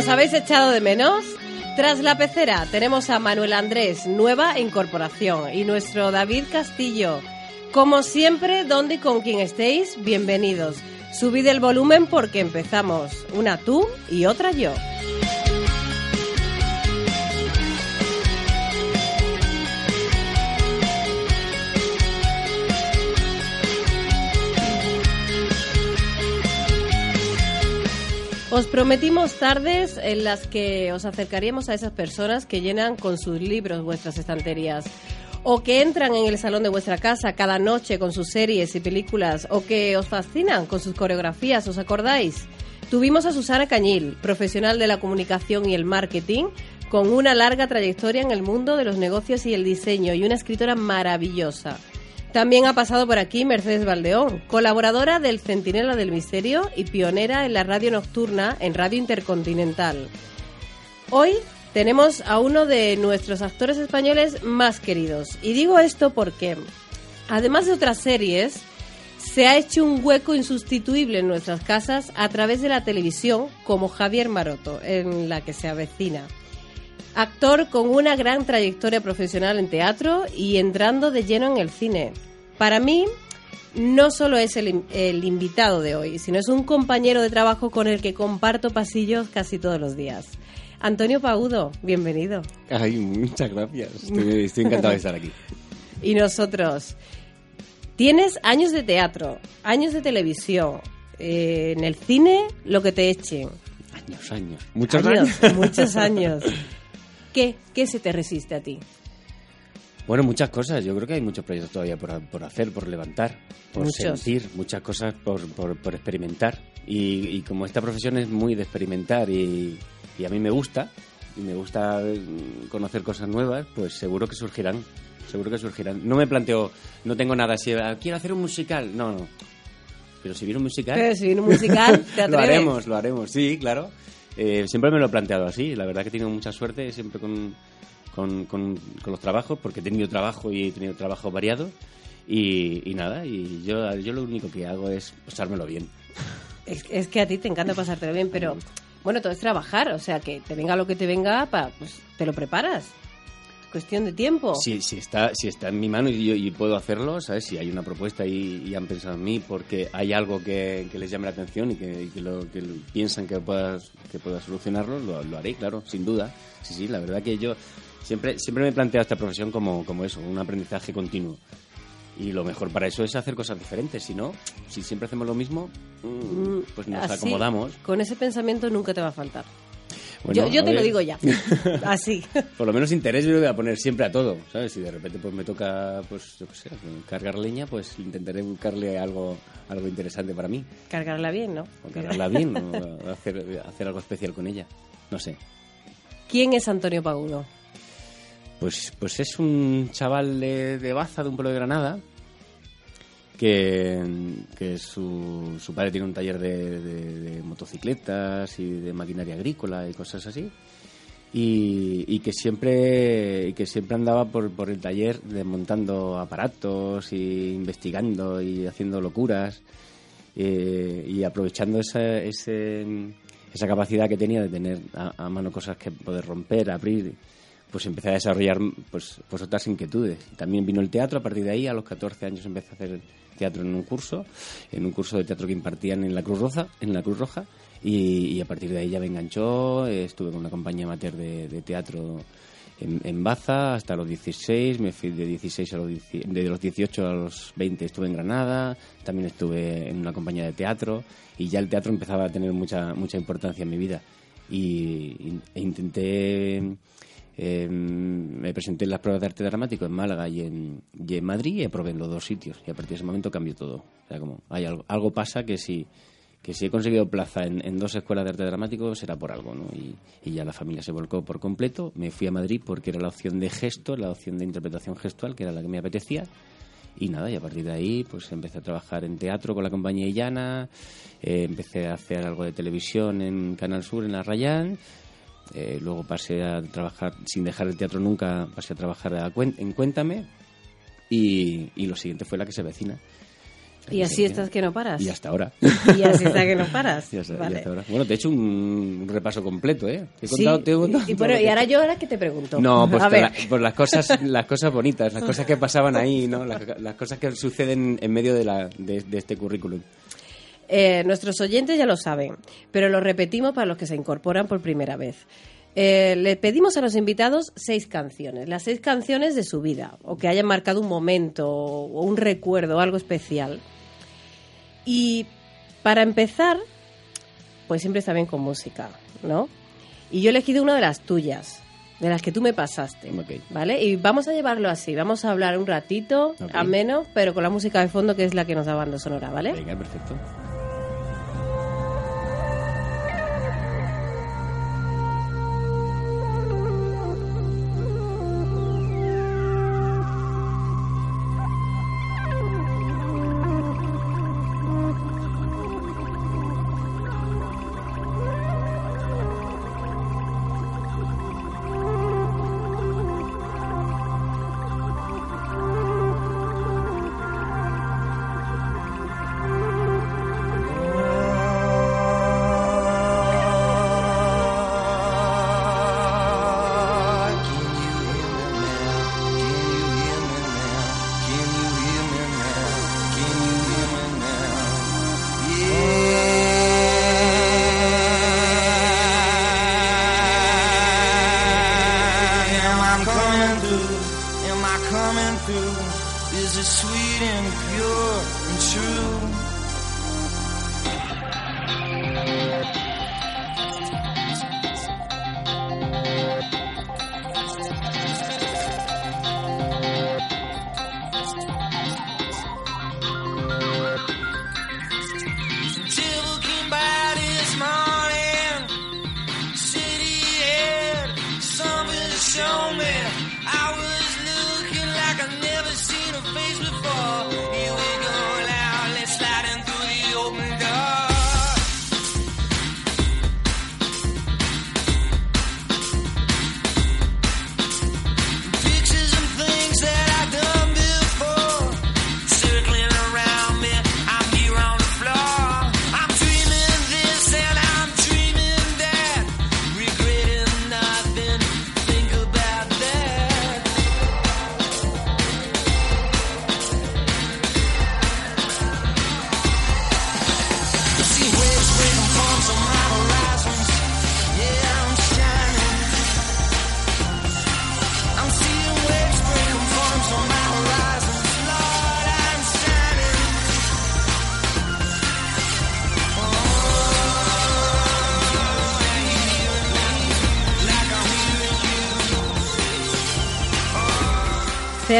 ¿Nos habéis echado de menos? Tras la pecera tenemos a Manuel Andrés, nueva incorporación, y nuestro David Castillo. Como siempre, donde y con quien estéis, bienvenidos. Subid el volumen porque empezamos. Una tú y otra yo. Os prometimos tardes en las que os acercaríamos a esas personas que llenan con sus libros vuestras estanterías o que entran en el salón de vuestra casa cada noche con sus series y películas o que os fascinan con sus coreografías, ¿os acordáis? Tuvimos a Susana Cañil, profesional de la comunicación y el marketing, con una larga trayectoria en el mundo de los negocios y el diseño y una escritora maravillosa. También ha pasado por aquí Mercedes Valdeón, colaboradora del Centinela del Misterio y pionera en la radio nocturna en Radio Intercontinental. Hoy tenemos a uno de nuestros actores españoles más queridos. Y digo esto porque, además de otras series, se ha hecho un hueco insustituible en nuestras casas a través de la televisión, como Javier Maroto, en la que se avecina. Actor con una gran trayectoria profesional en teatro y entrando de lleno en el cine. Para mí, no solo es el, el, invitado de hoy, sino es un compañero de trabajo con el que comparto pasillos casi todos los días. Antonio Paudo, bienvenido. Ay, muchas gracias. Estoy, estoy encantado de estar aquí. Y nosotros. Tienes años de teatro, años de televisión, eh, en el cine, lo que te echen. Años, años. Muchos años. años. Muchos años. ¿Qué, ¿Qué se te resiste a ti? Bueno, muchas cosas. Yo creo que hay muchos proyectos todavía por, por hacer, por levantar, por Muchos. sentir, muchas cosas por, por, por experimentar. Y, y como esta profesión es muy de experimentar y, y a mí me gusta, y me gusta mm, conocer cosas nuevas, pues seguro que surgirán. Seguro que surgirán. No me planteo, no tengo nada así, "Ah, quiero hacer un musical. No, no. Pero si viene un musical. Pero si viene un musical, ¿te lo atreves? haremos, lo haremos, sí, claro. Eh, siempre me lo he planteado así. La verdad que he tenido mucha suerte siempre con, con, con- los trabajos, porque he tenido trabajo y he tenido trabajo variado. Y, y nada, y yo, yo lo único que hago es pasármelo bien. Es, es que a ti te encanta pasártelo bien, pero bueno, todo es trabajar, o sea, que te venga lo que te venga, pa, pues te lo preparas. Cuestión de tiempo. Si, si, está, si está en mi mano y yo y puedo hacerlo, ¿sabes? Si hay una propuesta y, y han pensado en mí porque hay algo que, que les llame la atención y que, y que lo, que piensan que pueda, que pueda solucionarlo, lo, lo haré, claro, sin duda. Sí, sí, la verdad que yo siempre, siempre me he planteado esta profesión como, como eso, un aprendizaje continuo. Y lo mejor para eso es hacer cosas diferentes. Si no, si siempre hacemos lo mismo, mm, pues nos Así, acomodamos. Con ese pensamiento nunca te va a faltar. Bueno, yo te lo digo ya. Así. Por lo menos interés yo le voy a poner siempre a todo, ¿sabes? Si de repente pues me toca, pues yo qué sé, cargar leña, pues intentaré buscarle algo, algo interesante para mí. Cargarla bien, ¿no? O cargarla bien, o hacer, hacer algo especial con ella. No sé. ¿Quién es Antonio Pagudo? Pues, pues es un chaval de, de Baza, de un pueblo de Granada, que, su, su padre tiene un taller de, de- motocicletas y de maquinaria agrícola y cosas así. Y, que siempre que siempre andaba por, por el taller desmontando aparatos y investigando y haciendo locuras eh, y aprovechando esa, ese, esa capacidad que tenía de tener a, a mano cosas que poder romper, abrir, pues empecé a desarrollar pues, pues otras inquietudes. También vino el teatro, a partir de ahí a los 14 años empecé a hacer teatro en un curso, en un curso de teatro que impartían en la Cruz Roja, en la Cruz Roja y, a partir de ahí ya me enganchó, estuve con una compañía amateur de, teatro en, Baza hasta los 16, me fui de 16 a los 10 de los 18 a los 20 estuve en Granada, también estuve en una compañía de teatro y ya el teatro empezaba a tener mucha mucha importancia en mi vida. Y- e intenté eh, me presenté en las pruebas de arte dramático en Málaga y en, y en Madrid y aprobé en los dos sitios y a partir de ese momento cambió todo. O sea, como hay algo, algo pasa que si que si he conseguido plaza en, en dos escuelas de arte dramático será por algo, ¿no? Y, y ya la familia se volcó por completo. Me fui a Madrid porque era la opción de gesto, la opción de interpretación gestual, que era la que me apetecía. Y nada, y a partir de ahí pues empecé a trabajar en teatro con la compañía Illana, eh, empecé a hacer algo de televisión en Canal Sur, en la Rayán, eh, luego pasé a trabajar, sin dejar el teatro nunca, pasé a trabajar a Cuen- en Cuéntame y, y lo siguiente fue la que se vecina. Y así estás que no paras. Y hasta ahora. Y así está que no paras. Y hasta- y Vale. hasta ahora. Bueno, te he hecho un, un repaso completo, ¿eh? Te he Sí, contado, te he contado y, bueno, y ahora yo ahora que te pregunto. No, pues, la- por las cosas las cosas bonitas, las cosas que pasaban ahí, ¿no? Las, las cosas que suceden en medio de, la, de, de este currículum. Eh, nuestros oyentes ya lo saben, pero lo repetimos para los que se incorporan por primera vez. Eh, le pedimos a los invitados seis canciones, las seis canciones de su vida, o que hayan marcado un momento, o un recuerdo, algo especial. Y para empezar, pues siempre está bien con música, ¿no? Y yo he elegido una de las tuyas, de las que tú me pasaste. ¿vale? Y vamos a llevarlo así, vamos a hablar un ratito, Ok. ameno, pero con la música de fondo que es la que nos da banda sonora, ¿vale? Venga, perfecto.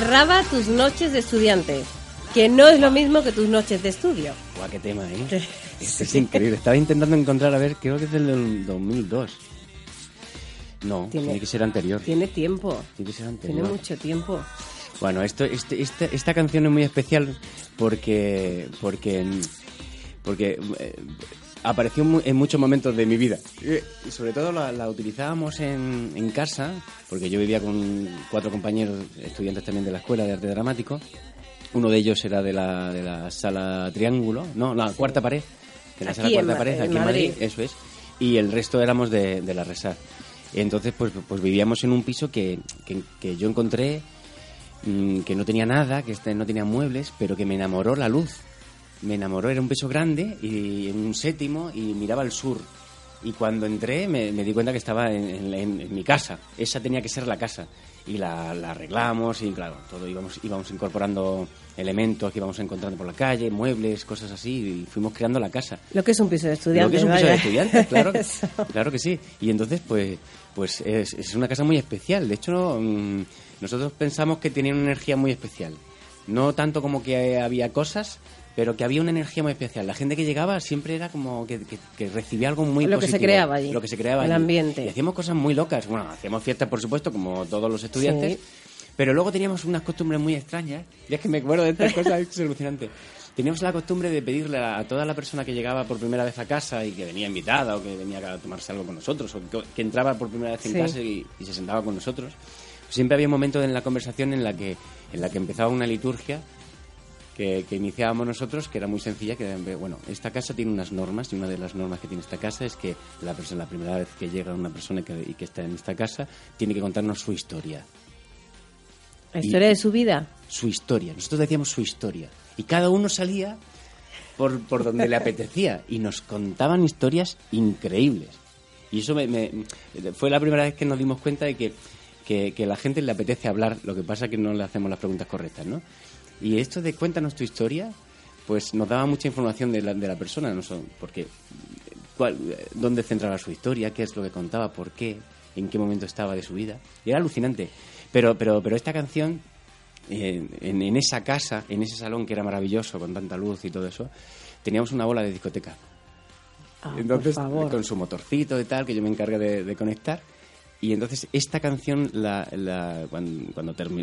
Cerraba tus noches de estudiante, que no es lo mismo que tus noches de estudio. Guau, qué tema, ¿eh? Este es increíble. Estaba intentando encontrar, a ver, creo que es del 2002. No, Tiene- tiene, que ser anterior. Tiene tiempo, Tiene que ser tiene anterior. mucho tiempo. Bueno, esto, este, esta, esta canción es muy especial porque porque porque eh, apareció en muchos momentos de mi vida. Eh, Y sobre todo la, la utilizábamos en, en casa, porque yo vivía con cuatro compañeros estudiantes también de la escuela de arte dramático. Uno de ellos era de la, de la sala Triángulo, no, la cuarta pared, de la Aquí sala cuarta Ma- pared, aquí en Madrid, Madrid. eso es. Y el resto éramos de, de la Resar. Entonces, pues, pues vivíamos en un piso que, que, que yo encontré mm, que no tenía nada, que este no tenía muebles, pero que me enamoró la luz. Me enamoró, era un piso grande y en un séptimo y miraba al sur. Y cuando entré me, me di cuenta que estaba en, en- en- en mi casa. Esa tenía que ser la casa. Y la, la arreglamos y claro, todo íbamos, íbamos incorporando elementos que íbamos encontrando por la calle, muebles, cosas así, y fuimos creando la casa. Lo que es un piso de Lo estudiante. que es un piso vaya. de estudiantes, claro, claro que sí. Y entonces, pues, pues es, es una casa muy especial. De hecho, mm, nosotros pensamos que tenía una energía muy especial. No tanto como que había cosas, pero que había una energía muy especial. La gente que llegaba siempre era como que, que- que recibía algo muy Lo que se creaba allí, Lo que se creaba el allí. ambiente. Y hacíamos cosas muy locas. Bueno, hacíamos fiestas, por supuesto, como todos los estudiantes. Sí. Pero luego teníamos unas costumbres muy extrañas. Y es que me acuerdo de estas cosas, es alucinante. Teníamos la costumbre de pedirle a, a toda la persona que llegaba por primera vez a casa y que venía invitada o que venía a tomarse algo con nosotros o que, que entraba por primera vez en Sí. casa y, y se sentaba con nosotros. Siempre había un momento en la conversación en la que, en la que empezaba una liturgia que, que iniciábamos nosotros, que era muy sencilla, que bueno, esta casa tiene unas normas y una de las normas que tiene esta casa es que la persona, la primera vez que llega una persona que, y que está en esta casa, tiene que contarnos su historia. La historia de su vida. Su historia. Nosotros decíamos su historia. Y cada uno salía por, por donde le apetecía y nos contaban historias increíbles. Y eso me, me- fue la primera vez que nos dimos cuenta de que, que, que a la gente le apetece hablar, lo que pasa es que no le hacemos las preguntas correctas, ¿no? Y esto de cuéntanos tu historia, pues nos daba mucha información de la, de la persona, no son, porque cuál- dónde centraba su historia, qué es lo que contaba, por qué, en qué momento estaba de su vida. Y era alucinante. Pero, pero, pero esta canción, eh, en, en esa casa, en ese salón que era maravilloso, con tanta luz y todo eso, teníamos una bola de discoteca. Ah, entonces, con su motorcito y tal, que yo me encargué de, de conectar. Y entonces, esta canción, la, la- cuando,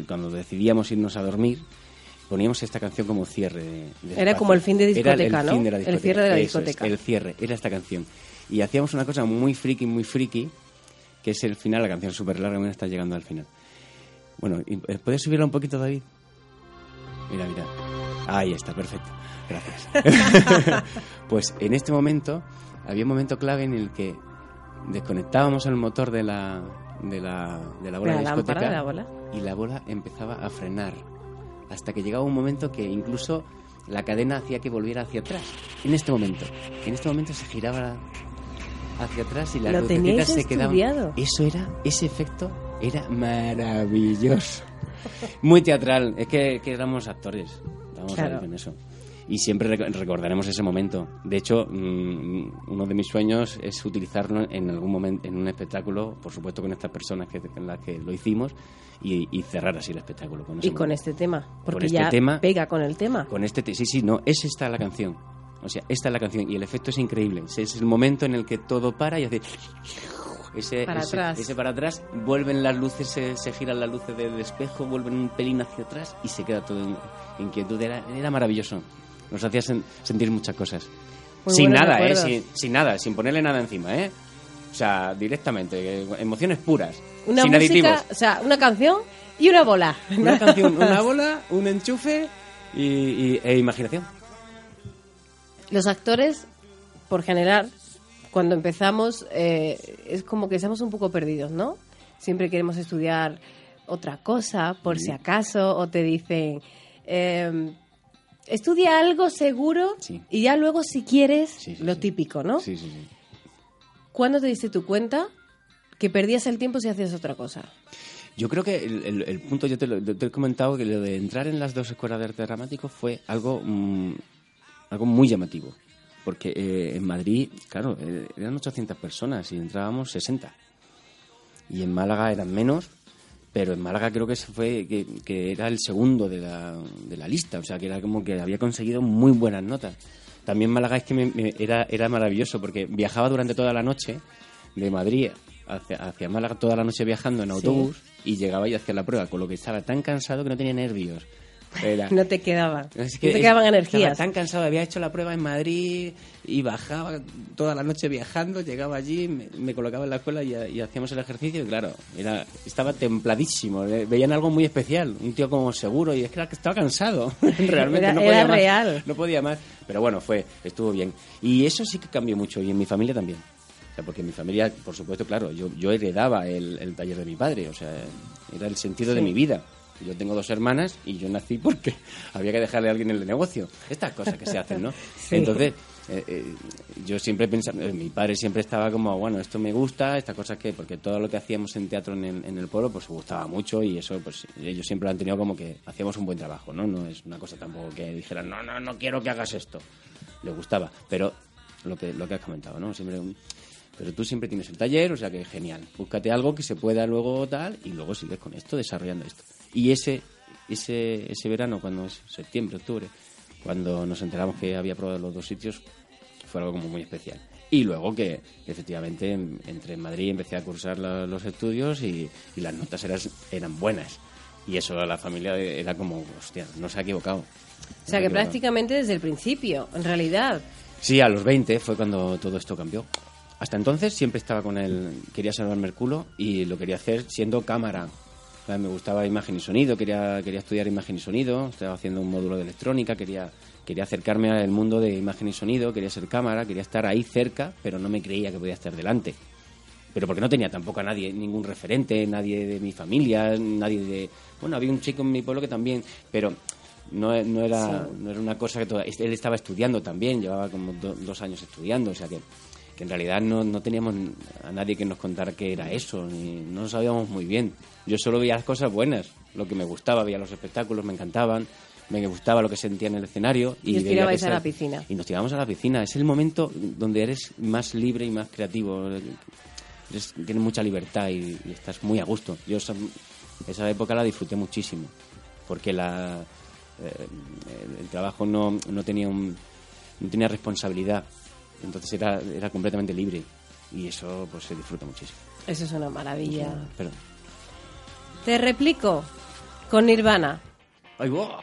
cuando decidíamos irnos a dormir, poníamos esta canción como cierre. de- de Era espacio. como el fin de Era el discoteca, ¿no? fin de la El discoteca. cierre de la Eso es, discoteca. el cierre, era esta canción. Y hacíamos una cosa muy friki, muy friki, que es el final, la canción súper larga, mira, está llegando al final. Bueno, eh, ¿puedes subirla un poquito, David? Mira, mira. Ahí está, perfecto. Gracias. pues en este momento había un momento clave en el que desconectábamos el motor de la, de la, de la bola De de la lámpara, discoteca de la bola. y la bola empezaba a frenar hasta que llegaba un momento que incluso la cadena hacía que volviera hacia atrás. En este momento, en este momento se giraba hacia atrás y las Lo lucecitas se quedaban. estudiado. Eso era, ese efecto era maravilloso. Muy teatral, es que, que éramos actores, estábamos Claro. con eso. Y siempre rec- recordaremos ese momento. De hecho, mm, uno de mis sueños es utilizarlo en algún momento en un espectáculo, por supuesto con estas personas que, con las que lo hicimos, y, y cerrar así el espectáculo. Con Y con este tema. Porque este ya tema- pega con el tema. Con este, te- sí, sí, no, es esta la canción. O sea, esta es la canción y el efecto es increíble. Es- el momento en el que todo para y hace ese Para ese, atrás. ese para atrás, vuelven las luces, se, se giran las luces del espejo, vuelven un pelín hacia atrás y se queda todo en, en quietud. Era, era maravilloso. Nos hacía sen- sentir muchas cosas. Muy sin nada, ¿eh? Sin, sin nada, sin ponerle nada encima, ¿eh? O sea, directamente, eh, emociones puras. Una sin música, aditivos. o sea, una canción y una bola. Una canción, una bola, un enchufe y, y- e imaginación. Los actores, por general, cuando empezamos, eh, es como que estamos un poco perdidos, ¿no? Siempre queremos estudiar otra cosa, por si acaso, o te dicen, eh, estudia algo seguro Sí. y ya luego, si quieres, Sí, lo típico, ¿no? Sí, sí, sí. ¿Cuándo te diste tu cuenta que perdías el tiempo si hacías otra cosa? Yo creo que el, punto, yo te, lo, he comentado que lo de entrar en las dos escuelas de arte dramático fue algo, mm, algo muy llamativo. Porque eh, en Madrid, claro, eh, eran 800 personas y entrábamos 60. Y en Málaga eran menos, pero en Málaga creo que fue que, que era el segundo de la, de la lista. O sea, que era como que había conseguido muy buenas notas. También Málaga es que me- me- era, era maravilloso porque viajaba durante toda la noche de Madrid hacia, hacia Málaga toda la noche viajando en autobús y llegaba y hacía la prueba, con lo que estaba tan cansado que no tenía nervios. Era- No te quedaban. es no te es- quedaban estaba energías. tan cansado, había hecho la prueba en Madrid y bajaba toda la noche viajando, llegaba allí, me, me colocaba en la escuela y, y hacíamos el ejercicio y claro, era, estaba templadísimo, veían algo muy especial, un tío como seguro y es que era que estaba cansado, realmente Era- no era podía más, real. no podía más, pero bueno, fue, estuvo bien. Y eso sí que cambió mucho y en mi familia también. Sea, porque mi familia, por supuesto, claro, yo, yo heredaba el, el taller de mi padre, o sea, era el sentido de mi vida. Yo tengo dos hermanas y yo nací porque había que dejarle a alguien el negocio. Estas cosas que se hacen, ¿no? Sí. Entonces, eh, eh, yo siempre pensaba, eh, mi padre siempre estaba como, bueno, esto me gusta, estas cosas que, porque todo lo que hacíamos en teatro en el, en el pueblo, pues gustaba mucho y eso, pues ellos siempre lo han tenido como que hacíamos un buen trabajo, ¿no? No es una cosa tampoco que dijeran, no, no, no quiero que hagas esto. Le gustaba, pero lo que, lo que has comentado, ¿no? Siempre un- pero tú siempre tienes el taller, o sea que genial. Búscate algo que se pueda luego tal y luego sigues con esto, desarrollando esto. Y ese, ese, ese verano, cuando es septiembre, octubre, cuando nos enteramos que había probado los dos sitios, fue algo como muy especial. Y luego que efectivamente en- entré en Madrid, empecé a cursar la- los estudios y, y las notas eran, eran buenas. Y eso a la familia era como, hostia, no se ha equivocado. O sea que prácticamente desde el principio, en realidad. Sí, a los 20 fue cuando todo esto cambió. Hasta entonces siempre estaba con él, quería salvarme el culo y lo quería hacer siendo cámara. sea, Me gustaba imagen y sonido, quería, quería estudiar imagen y sonido, estaba haciendo un módulo de electrónica, quería, quería acercarme al mundo de imagen y sonido, quería ser cámara, quería estar ahí cerca, pero no me creía que podía estar delante. Pero porque no tenía tampoco a nadie, ningún referente, nadie de mi familia, nadie de... Bueno, había un chico en mi pueblo que también, pero no, no, era, no era una cosa que... toda- él estaba estudiando también, llevaba como do- dos años estudiando, o sea que, que en realidad no, no teníamos a nadie que nos contara qué era eso, ni, no sabíamos muy bien. Yo solo veía las cosas buenas, lo que me gustaba, veía los espectáculos, me encantaban, me gustaba lo que sentía en el escenario. Y os veía tirabais a la piscina. Y nos tiramos a la piscina. Es el momento donde eres más libre y más creativo. Eres- tienes mucha libertad y, y estás muy a gusto. Yo esa, esa época la disfruté muchísimo. Porque la, eh, el, el trabajo no, no tenía un, no tenía responsabilidad. Entonces era, era completamente libre. Y eso pues se disfruta muchísimo. Eso es una maravilla. Pero, Te replico con Nirvana. ¡ay, buah!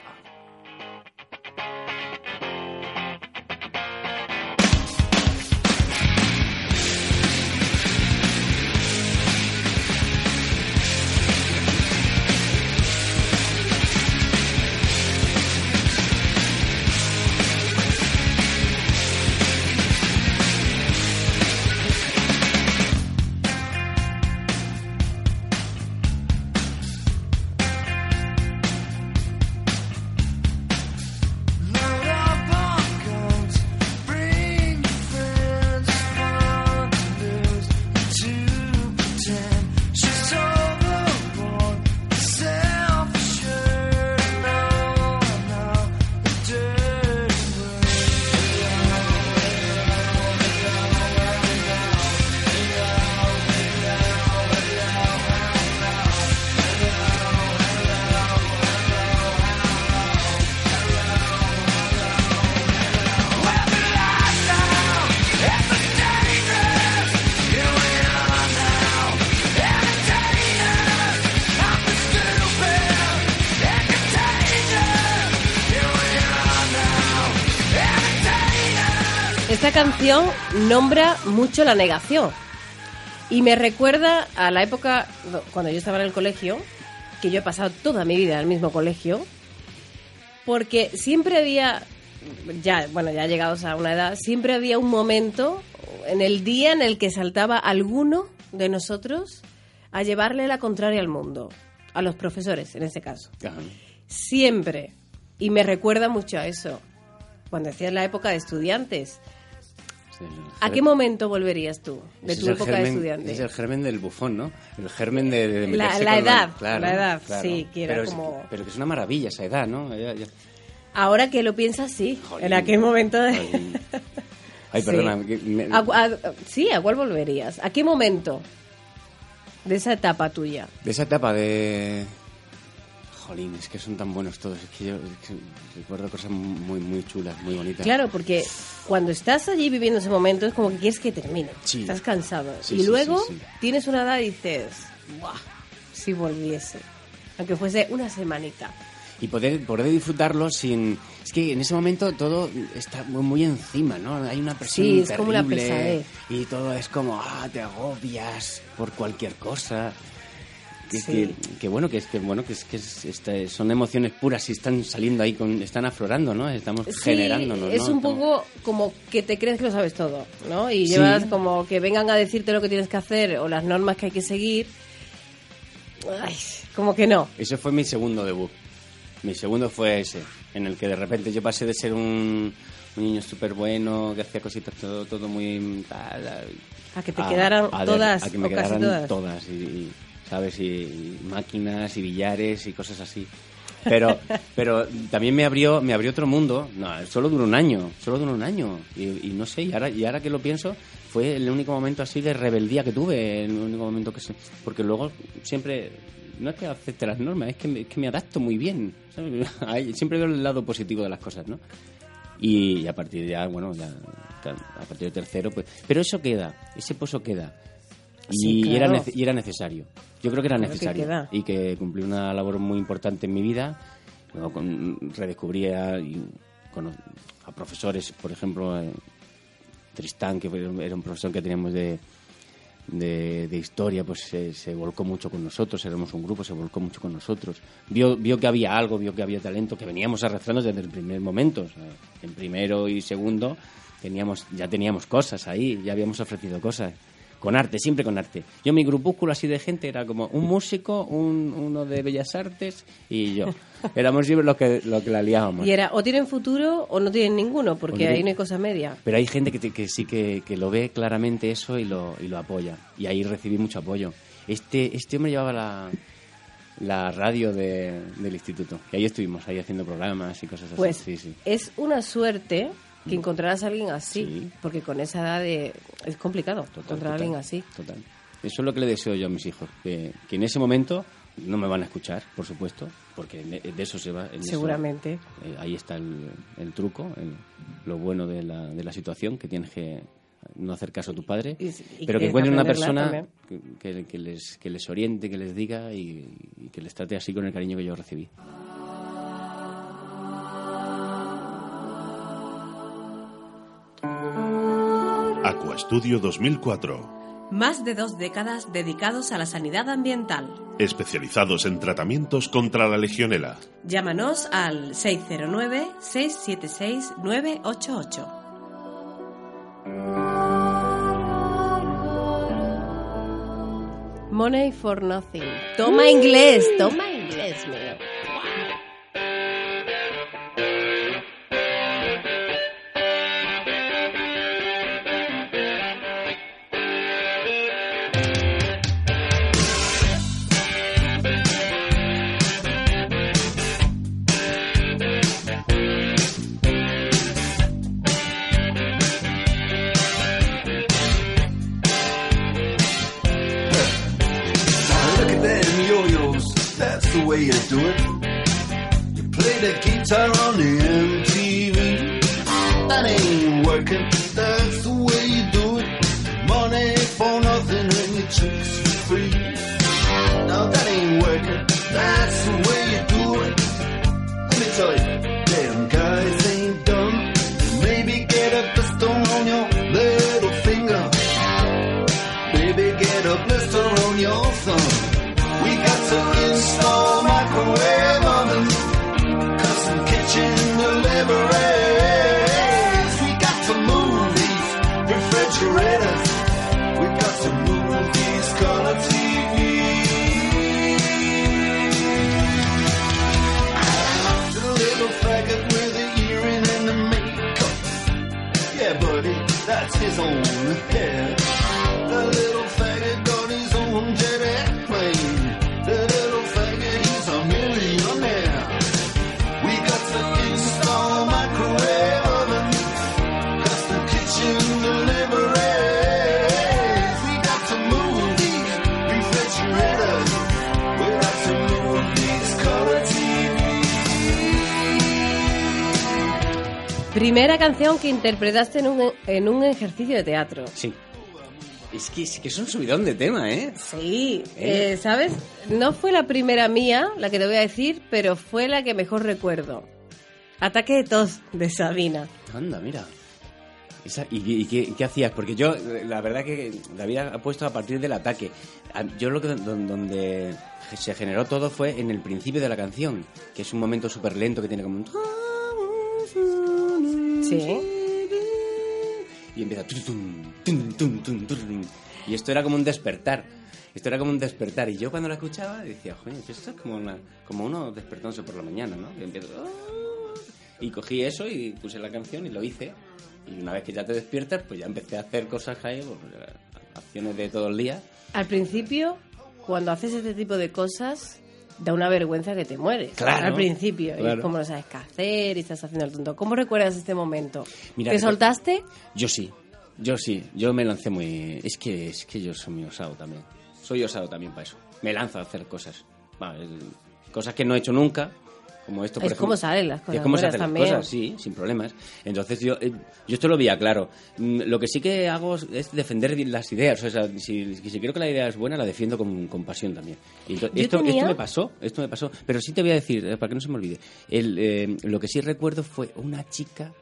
Esta canción nombra mucho la negación. Y me recuerda a la época cuando yo estaba en el colegio, que yo he pasado toda mi vida en el mismo colegio, porque siempre había, ya, bueno, ya llegados a una edad, siempre había un momento en el día en el que saltaba alguno de nosotros a llevarle la contraria al mundo, a los profesores en este caso. Ajá. Siempre. Y me recuerda mucho a eso. Cuando decías la época de estudiantes. Sí, ¿A qué momento volverías tú de tu época de estudiante? Es el germen del bufón, ¿no? El germen de, de La- la edad, claro, la edad, claro. sí, que era pero, es- como- pero que es una maravilla esa edad, ¿no? Ya- ya- Ahora que lo piensas, sí. Jolín. En aquel momento de... Jolín. Ay, Sí. perdona. me- ¿A- a- sí, ¿a cuál volverías? ¿A qué momento de esa etapa tuya? De esa etapa de... Jolín, es que son tan buenos todos. Es que yo es que recuerdo cosas muy, muy chulas, muy bonitas. Claro, porque cuando estás allí viviendo ese momento es como que quieres que termine. Sí. Estás cansado. Sí, y sí, luego tienes una edad y dices, ¡buah! Si volviese. Aunque fuese una semanita. Y poder, poder disfrutarlo sin... Es que en ese momento todo está muy, muy encima, ¿no? Hay una presión Sí, es como una terrible pesadez. Y todo es como, ah, te agobias por cualquier cosa. Que, Sí. que, que bueno, que es que bueno, que es que es- este, son emociones puras y están saliendo ahí, con, están aflorando, ¿no? Estamos Sí, generándonos, es ¿no? un Estamos- poco como que te crees que lo sabes todo, ¿no? Y Sí. llevas como que vengan a decirte lo que tienes que hacer o las normas que hay que seguir. Ay, como que no. Ese fue mi segundo debut. Mi segundo fue ese, en el que de repente yo pasé de ser un, un niño súper bueno, que hacía cositas todo, todo muy... tal, A que te quedaran a de- todas a que me o casi quedaran todas. y, y, ¿sabes? Y, y máquinas y billares y cosas así. Pero, pero también me abrió, me abrió otro mundo. No, solo duró un año, solo duró un año. Y, y no sé, y ahora, y ahora que lo pienso, fue el único momento así de rebeldía que tuve, el único momento que se... Porque luego siempre, no es que acepte las normas, es que me, es que me adapto muy bien. Siempre veo el lado positivo de las cosas, ¿no? Y, a partir de ya, bueno, ya, a partir de tercero, pues... Pero eso queda, ese pozo queda. Y, claro. era, y era necesario. Yo creo que era que necesario. y que cumplí una labor muy importante en mi vida. Luego con, redescubrí a, a profesores, por ejemplo, eh, Tristán, que era un profesor que teníamos de, de, de historia, pues se, se volcó mucho con nosotros, éramos un grupo, se volcó mucho con nosotros. Vio, vio que había algo, vio que había talento, que veníamos arrastrando desde el primer momento. o sea, en primero y segundo teníamos, ya teníamos cosas ahí, ya habíamos ofrecido cosas. Con arte, siempre con arte. Yo mi grupúsculo así de gente era como un músico, un, uno de Bellas Artes y yo. Éramos siempre los que, los que la liábamos. Y era o tienen futuro o no tienen ninguno, porque ahí no hay cosa media. Pero hay gente que, te- que sí que, que lo ve claramente eso y lo, y lo apoya. Y ahí recibí mucho apoyo. Este, este hombre llevaba la, la radio de- del instituto. Y ahí estuvimos, ahí haciendo programas y cosas así. Pues sí, sí. es una suerte que encontraras a alguien así, Sí. porque con esa edad de- es complicado Total, encontrar a alguien así. Total. Eso es lo que le deseo yo a mis hijos. Que, que en ese momento no me van a escuchar, por supuesto, porque de de eso se va. eso- Seguramente. eh, ahí está el, el truco, el- lo bueno de la, de la situación, que tienes que no hacer caso a tu padre, Y- y pero que encuentren una persona que, que- que les, que les oriente, que les diga y, y que les trate así con el cariño que yo recibí. Aquastudio 2004. Más de dos décadas dedicados a la sanidad ambiental. Especializados en tratamientos contra la legionela. Llámanos al 609-676-988. Money for nothing. Toma inglés, toma inglés, mío. Way you do it. You play the guitar his own Primera canción que interpretaste en un, en un ejercicio de teatro. Sí. Es que, es que es un subidón de tema, ¿eh? Sí, ¿Eh? eh, ¿sabes? No fue la primera mía, la que te voy a decir, pero fue la que mejor recuerdo. Ataque de tos de Sabina. Anda, mira. Esa- ¿Y, qué- y qué, qué hacías? Porque yo, la verdad que la había puesto a partir del ataque. Yo lo que don- donde se generó todo fue en el principio de la canción, que es un momento súper lento que tiene como un... Sí. Y empieza... Y esto era como un despertar. Esto era como un despertar. Y yo cuando la escuchaba decía, coño, que esto es como, una, como uno despertándose por la mañana, ¿no? Y empiezo... Y cogí eso y puse la canción y lo hice. Y una vez que ya te despiertas, pues ya empecé a hacer cosas ahí, pues, acciones de todo el día. Al principio, cuando haces este tipo de cosas, da una vergüenza que te mueres. Claro, Al principio. Y es como no sabes qué hacer y estás haciendo el tonto. ¿Cómo recuerdas este momento? Mira, ¿Te soltaste? Yo sí, yo sí, yo me lancé muy... Es que, es que yo soy muy osado también. Soy osado también para eso. Me lanzo a hacer cosas. El- cosas que no he hecho nunca, como esto, por Es ejemplo. como salen las cosas Es como se hacen las cosas, sí, sin problemas. Entonces yo, eh, yo esto lo veía claro. Mm, Lo que sí que hago es defender las ideas. O sea, si, si creo que la idea es buena, la defiendo con, con pasión también. Y esto, tenía- esto me pasó, esto me pasó. Pero sí te voy a decir, eh, para que no se me olvide. El, eh, lo que sí recuerdo fue una chica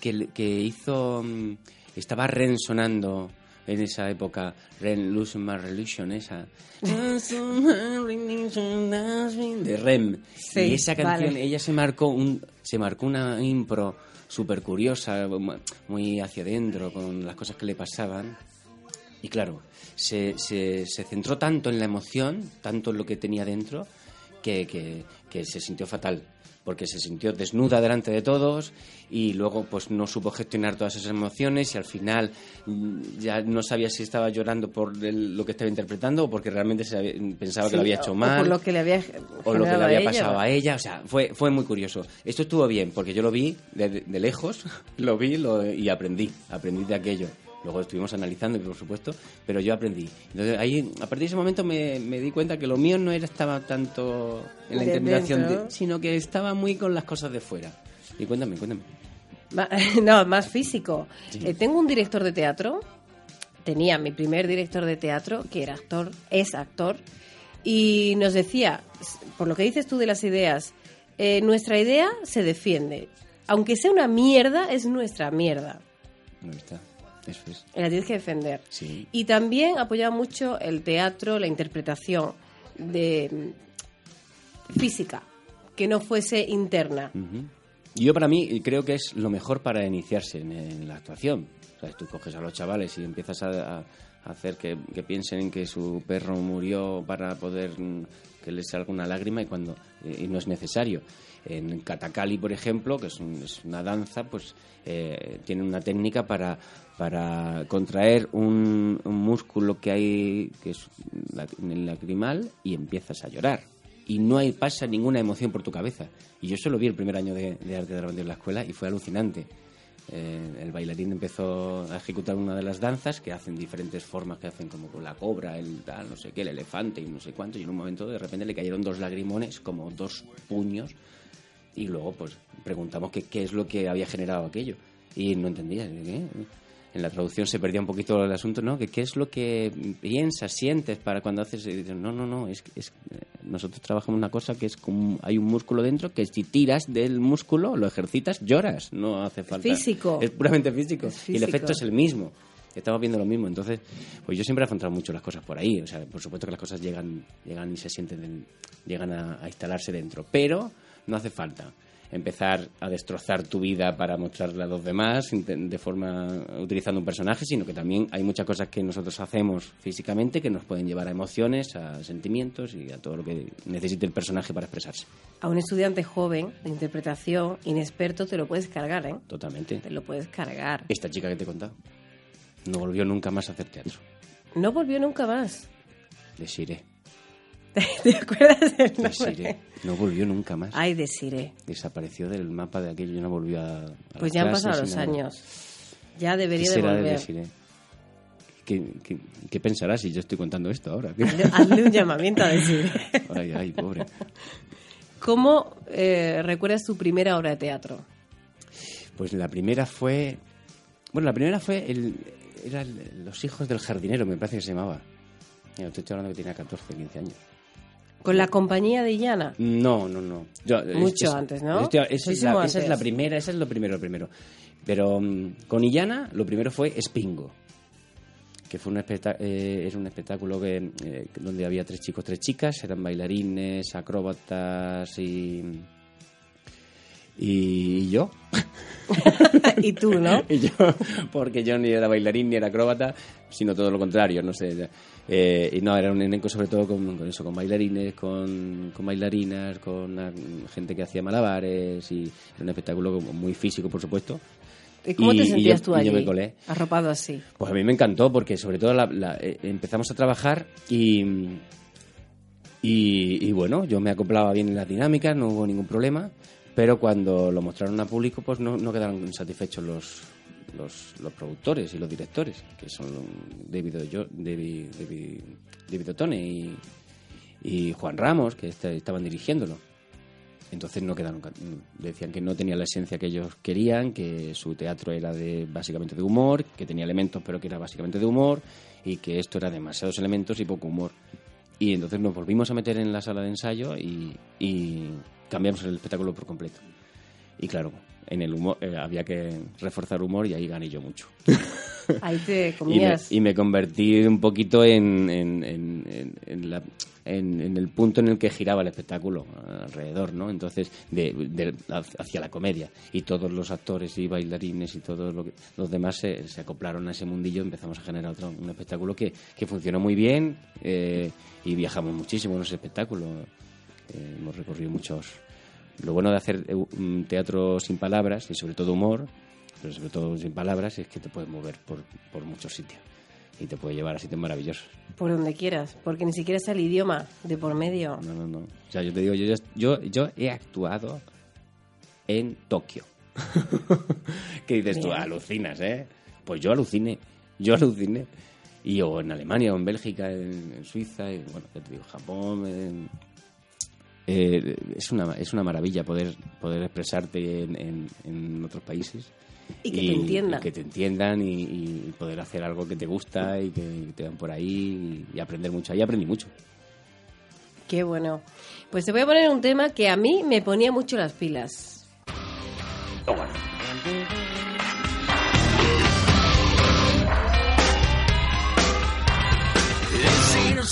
que, que hizo... mm, Estaba resonando en esa época, Ren Lose My Religion, esa. de Rem. Sí, y esa canción, vale. ella se marcó, un, se marcó una impro súper curiosa, muy hacia adentro, con las cosas que le pasaban. Y claro, se, se, se centró tanto en la emoción, tanto en lo que tenía dentro, que, que, que se sintió fatal. Porque se sintió desnuda delante de todos y luego pues no supo gestionar todas esas emociones y al final mm, ya no sabía si estaba llorando por el- lo que estaba interpretando o porque realmente se había- pensaba que lo había o- hecho o mal por lo que le había o lo que le a había ella. pasado a ella. O sea, fue, fue muy curioso. Esto estuvo bien, porque yo lo vi de, de lejos, lo vi lo- y aprendí, aprendí de aquello. Luego estuvimos analizando, por supuesto, pero yo aprendí. Entonces, ahí, a partir de ese momento me, me di cuenta que lo mío no era estaba tanto en la De interpretación, de- sino que estaba muy con las cosas de fuera. Y cuéntame, cuéntame. No, más físico. Eh, tengo un director de teatro, tenía mi primer director de teatro, que era actor, es actor, y nos decía, por lo que dices tú de las ideas, eh, nuestra idea se defiende. Aunque sea una mierda, es nuestra mierda. No está. Eso es. Y la tienes que defender. Sí. Y también apoyaba mucho el teatro, la interpretación de mm, física, que no fuese interna. Ujú. Y Yo para mí creo que es lo mejor para iniciarse en, en la actuación. O sea, tú coges a los chavales y empiezas a, a hacer que, que piensen en que su perro murió para poder mm, que les salga una lágrima y cuando y no es necesario. En Katakali, por ejemplo, que es, un- es una danza, pues eh, tiene una técnica para, para contraer un, músculo que hay que es en el lacrimal y empiezas a llorar y no hay, pasa ninguna emoción por tu cabeza. Y yo eso lo vi el primer año de, de arte dramático en la escuela y fue alucinante. Eh, el bailarín empezó a ejecutar una de las danzas que hacen diferentes formas, que hacen como la cobra, el tal, no sé qué, el elefante y no sé cuánto, y en un momento de repente le cayeron dos lagrimones, como dos puños, y luego pues preguntamos qué, qué es lo que había generado aquello. Y no entendía. ¿qué? En la traducción se perdía un poquito el asunto, ¿no? Que qué es lo que piensas, sientes para cuando haces... y dicen, no, no, no, es, es nosotros trabajamos una cosa que es como hay un músculo dentro que si tiras del músculo, lo ejercitas, lloras, no hace falta... Físico. Es puramente físico. Es Y el físico. efecto es el mismo. Estamos viendo lo mismo. Entonces, pues yo siempre he afrontado mucho las cosas por ahí. O sea, por supuesto que las cosas llegan, llegan y se sienten, en- llegan a, a instalarse dentro. Pero no hace falta empezar a destrozar tu vida para mostrarla a los demás de forma utilizando un personaje, sino que también hay muchas cosas que nosotros hacemos físicamente que nos pueden llevar a emociones, a sentimientos y a todo lo que necesite el personaje para expresarse. A un estudiante joven de interpretación, inexperto, te lo puedes cargar, ¿eh? Totalmente. Te lo puedes cargar. Esta chica que te he contado no volvió nunca más a hacer teatro. No volvió nunca más. Desiré. ¿Te acuerdas del nombre? Desiré. No volvió nunca más. Ay, Desiré. Desapareció del mapa de aquello y no volvió a. a Pues ya han pasado los años. Ya ¿Qué debería de será de volver. Desiré? ¿Qué, qué, qué pensarás si yo estoy contando esto ahora? Hazle, un llamamiento a Desiré. Ay, ay, pobre. ¿Cómo eh, recuerdas tu primera obra de teatro? Pues la primera fue. Bueno, la primera fue. El, era el- Los hijos del jardinero, me parece que se llamaba. Te estoy hablando que tenía 14, 15 años. Con la compañía de Illana. No, no, no. Yo- Mucho antes, ¿no? estoy- esa, es la, esa es la primera, esa es lo primero, lo primero. Pero mm, con Illana lo primero fue Spingo, que fue un, eh, era un espectáculo que, eh, donde había tres chicos, tres chicas, eran bailarines, acróbatas y, y yo. y tú, ¿no? Y yo, porque yo ni era bailarín ni era acróbata, sino todo lo contrario, no sé. Eh, y no, era un elenco sobre todo con, con eso, con bailarines, con, con bailarinas, con gente que hacía malabares y era un espectáculo como muy físico, por supuesto. ¿Y cómo Y- te sentías yo- tú allí? yo me colé. Arropado así. Pues a mí me encantó porque sobre todo la- la- eh, empezamos a trabajar y, y, y bueno, yo me acoplaba bien en las dinámicas, no hubo ningún problema, pero cuando lo mostraron a público pues no, quedaron satisfechos los, los, productores y los directores, que son David, David, David, Ottone y, y Juan Ramos, que est- estaban dirigiéndolo. Entonces no quedaron, decían que no tenía la esencia que ellos querían, que su teatro era de básicamente de humor, que tenía elementos pero que era básicamente de humor y que esto era demasiados elementos y poco humor. Y entonces nos volvimos a meter en la sala de ensayo y cambiamos el espectáculo por completo. Y claro, en el humor eh, había que reforzar humor y ahí gané yo mucho. Ahí te Y me, comías. y me convertí un poquito en, en, en- en- en la- el punto en el que giraba el espectáculo alrededor, ¿no? Entonces, de, de- hacia la comedia. Y todos los actores y bailarines y todos lo que- los demás se, se acoplaron a ese mundillo. Empezamos a generar otro, un espectáculo que, que funcionó muy bien eh, y viajamos muchísimo en ese espectáculo. Eh, hemos recorrido muchos... Lo bueno de hacer eh, teatro sin palabras y sobre todo humor, pero sobre todo sin palabras, es que te puedes mover por, por muchos sitios y te puede llevar a sitios maravillosos. Por donde quieras, porque ni siquiera está el idioma de por medio. No, no, no. O sea, yo te digo, yo, ya- yo, yo he actuado en Tokio. ¿Qué dices tú? Bien. Alucinas, ¿eh? Pues yo aluciné, yo aluciné. Y o en Alemania, o en Bélgica, en, en Suiza, y, bueno, ya te digo, Japón. en- eh, es, una, es una maravilla poder, poder expresarte en, en- en otros países. Y que te entiendan. y que te entiendan y, y poder hacer algo que te gusta y que te dan por ahí y, y aprender mucho. Ahí aprendí mucho. Qué bueno. Pues te voy a poner un tema que a mí me ponía mucho las pilas. This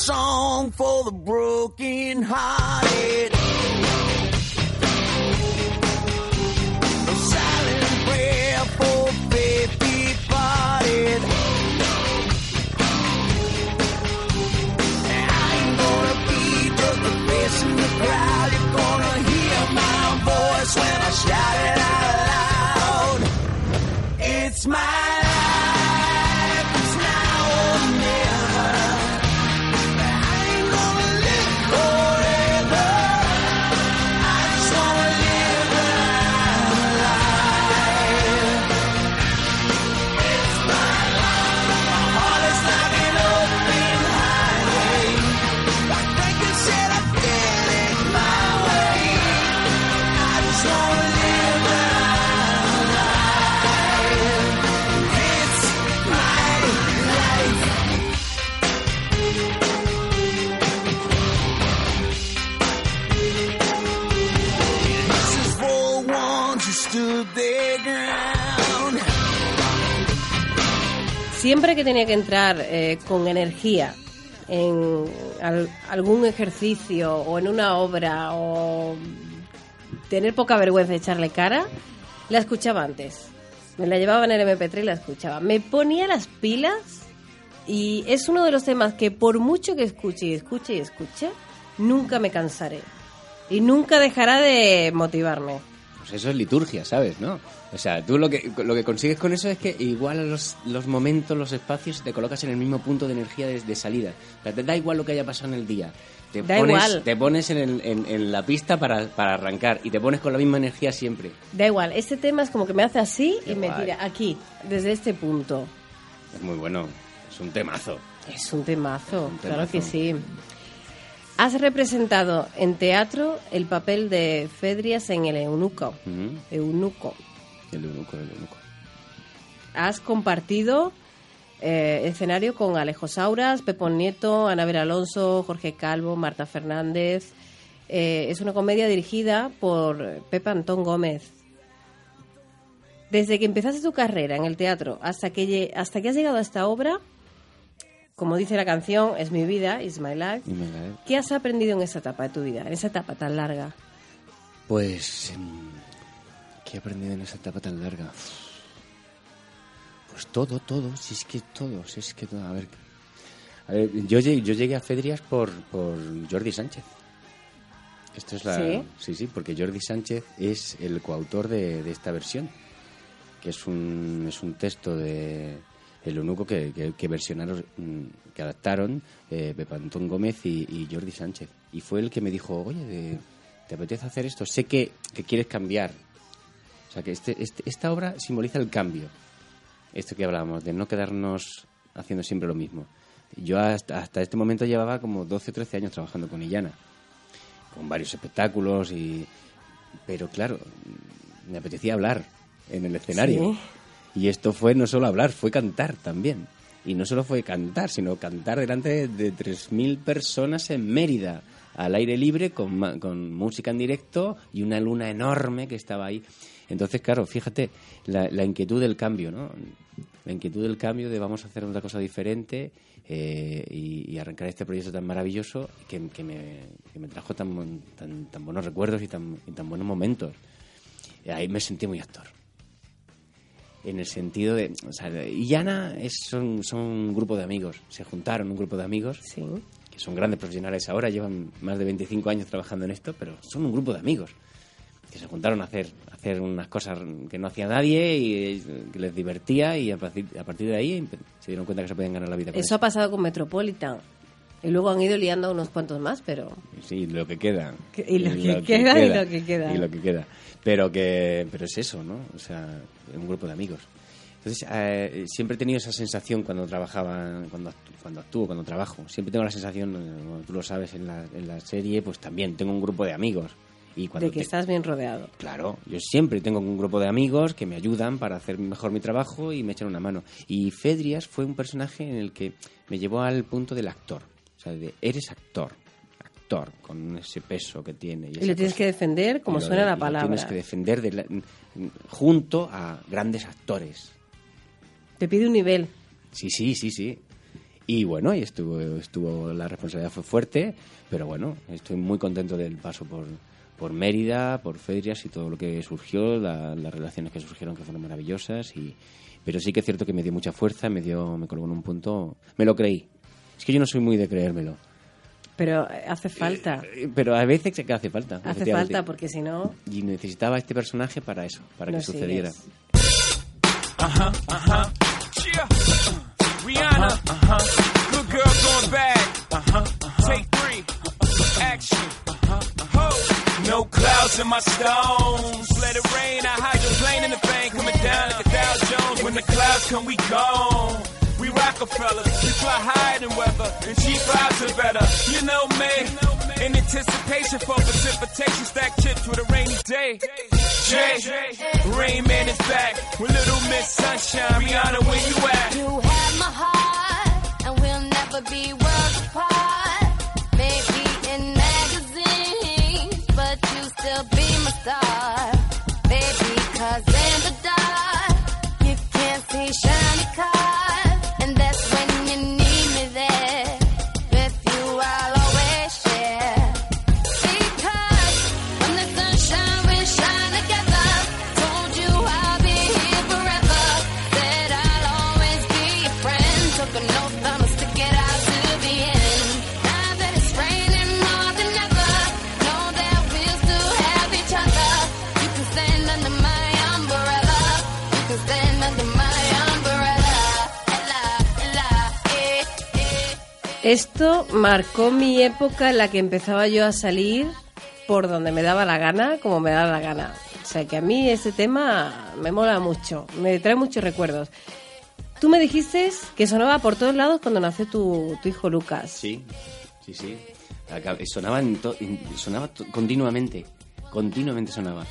song for the broken hearted. A silent prayer for. I gonna be face in the crowd. You're gonna hear my voice when I shout it Siempre que tenía que entrar eh, con energía en al- algún ejercicio o en una obra o tener poca vergüenza de echarle cara, la escuchaba antes. Me la llevaba en el MP3 y la escuchaba. Me ponía las pilas y es uno de los temas que por mucho que escuche y escuche y escuche, nunca me cansaré. Y nunca dejará de motivarme. Pues eso es liturgia, ¿sabes? ¿No? O sea, tú lo que, lo que consigues con eso es que igual los, los momentos, los espacios, te colocas en el mismo punto de energía de, de salida. O sea, te da igual lo que haya pasado en el día. Te Da pones, igual. Te pones en, el- en- en la pista para, para arrancar y te pones con la misma energía siempre. Da igual, este tema es como que me hace así Qué y me tira aquí, desde este punto. Es muy bueno, es un temazo. Es un temazo, Un claro que sí. Has representado en teatro el papel de Fedrias en El Eunuco. Eunuco. El eunuco, el eunuco. Has compartido eh, escenario con Alejo Sauras, Pepón Nieto, Ana Vera Alonso, Jorge Calvo, Marta Fernández. Eh, es una comedia dirigida por Pepe Antón Gómez. Desde que empezaste tu carrera en el teatro hasta que, hasta que has llegado a esta obra, como dice la canción, es mi vida, is my life. ¿Qué has aprendido en esa etapa de tu vida, en esa etapa tan larga? Pues, em, ¿qué he aprendido en esa etapa tan larga? Pues todo, todo, si es que todo, si es que todo. A ver, a ver yo, llegué, yo llegué a Fedrias por, por Jordi Sánchez. Esto es la, ¿Sí? sí, sí, porque Jordi Sánchez es el coautor de, de esta versión, que es un, es un texto de El Eunuco que, que, versionaron, mm, que adaptaron eh, Pepe Antón Gómez y, Jordi Sánchez. Y fue el que me dijo, oye, ¿te apetece hacer esto? Sé que, que quieres cambiar. O sea, que este, este- esta obra simboliza el cambio. Esto que hablábamos, de no quedarnos haciendo siempre lo mismo. Yo hasta, hasta este momento llevaba como 12 o 13 años trabajando con Illana, con varios espectáculos, y pero claro, me apetecía hablar en el escenario. Y esto fue no solo hablar, fue cantar también. Y no solo fue cantar, sino cantar delante de 3.000 personas en Mérida, al aire libre, con, con música en directo y una luna enorme que estaba ahí. Entonces, claro, fíjate, la, inquietud del cambio, ¿no? la inquietud del cambio de vamos a hacer otra cosa diferente eh, y, arrancar este proyecto tan maravilloso que, que me, que me trajo tan, tan, tan buenos recuerdos y tan, y tan buenos momentos. Ahí me sentí muy actor. En el sentido de... O sea, es, son, son un grupo de amigos. Se juntaron un grupo de amigos Sí. que son grandes profesionales ahora, llevan más de 25 años trabajando en esto, pero son un grupo de amigos que se juntaron a hacer, a hacer unas cosas que no hacía nadie y que les divertía y a partir, a partir de ahí se dieron cuenta que se podían ganar la vida con Eso ha pasado con Metropolitan. Y luego han ido liando unos cuantos más, pero... Sí, lo que queda. Que- y lo que queda y lo que queda. Y lo que queda. Pero, que, pero es eso, ¿no? O sea, un grupo de amigos. Entonces, eh, siempre he tenido esa sensación cuando trabajaba, cuando, cuando actúo, cuando trabajo. Siempre tengo la sensación, eh, como tú lo sabes en la, en la serie, pues también tengo un grupo de amigos. Y cuando de que te- estás bien rodeado. Claro, yo siempre tengo un grupo de amigos que me ayudan para hacer mejor mi trabajo y me echan una mano. Y Fedrias fue un personaje en el que me llevó al punto del actor. O sea, de eres actor, actor, con ese peso que tiene. Y, Y lo tienes cosa. que defender como suena de- la y lo palabra. tienes que defender de la- junto a grandes actores. Te pide un nivel. Sí, sí, sí, sí. Y bueno, y estuvo, estuvo, la responsabilidad fue fuerte, pero bueno, estoy muy contento del paso por, por Mérida, por Fedrias y todo lo que surgió, la- las relaciones que surgieron que fueron maravillosas. Y, pero sí que es cierto que me dio mucha fuerza, me dio, me colocó en un punto, me lo creí. Es que yo no soy muy de creérmelo, Pero eh, hace falta. Eh, pero a veces que hace falta. Hace falta porque si no... Y necesitaba este personaje para eso, para no que sucediera. sigues. Yeah. Rihanna. Good girl going bad. Take three. Action. Ho. No clouds in my stones. Let it rain. I hydroplane in the bank. Coming down like a Dow Jones. When the clouds come, we gone. Rockefellers. We fly higher weather. And cheap vibes are better. You know me. In anticipation for precipitation. Stack chips with a rainy day. Jay. Rain Man is back. With Little Miss Sunshine. Rihanna, where you at? You have my heart, and we'll never be marcó mi época en la que empezaba yo a salir por donde me daba la gana, como me daba la gana. O sea que a mí ese tema me mola mucho, me trae muchos recuerdos. Tú me dijiste que sonaba por todos lados cuando nació tu, tu hijo Lucas. Sí, sí, sí. Acá- Sonaba, en to- sonaba continuamente, continuamente sonaba.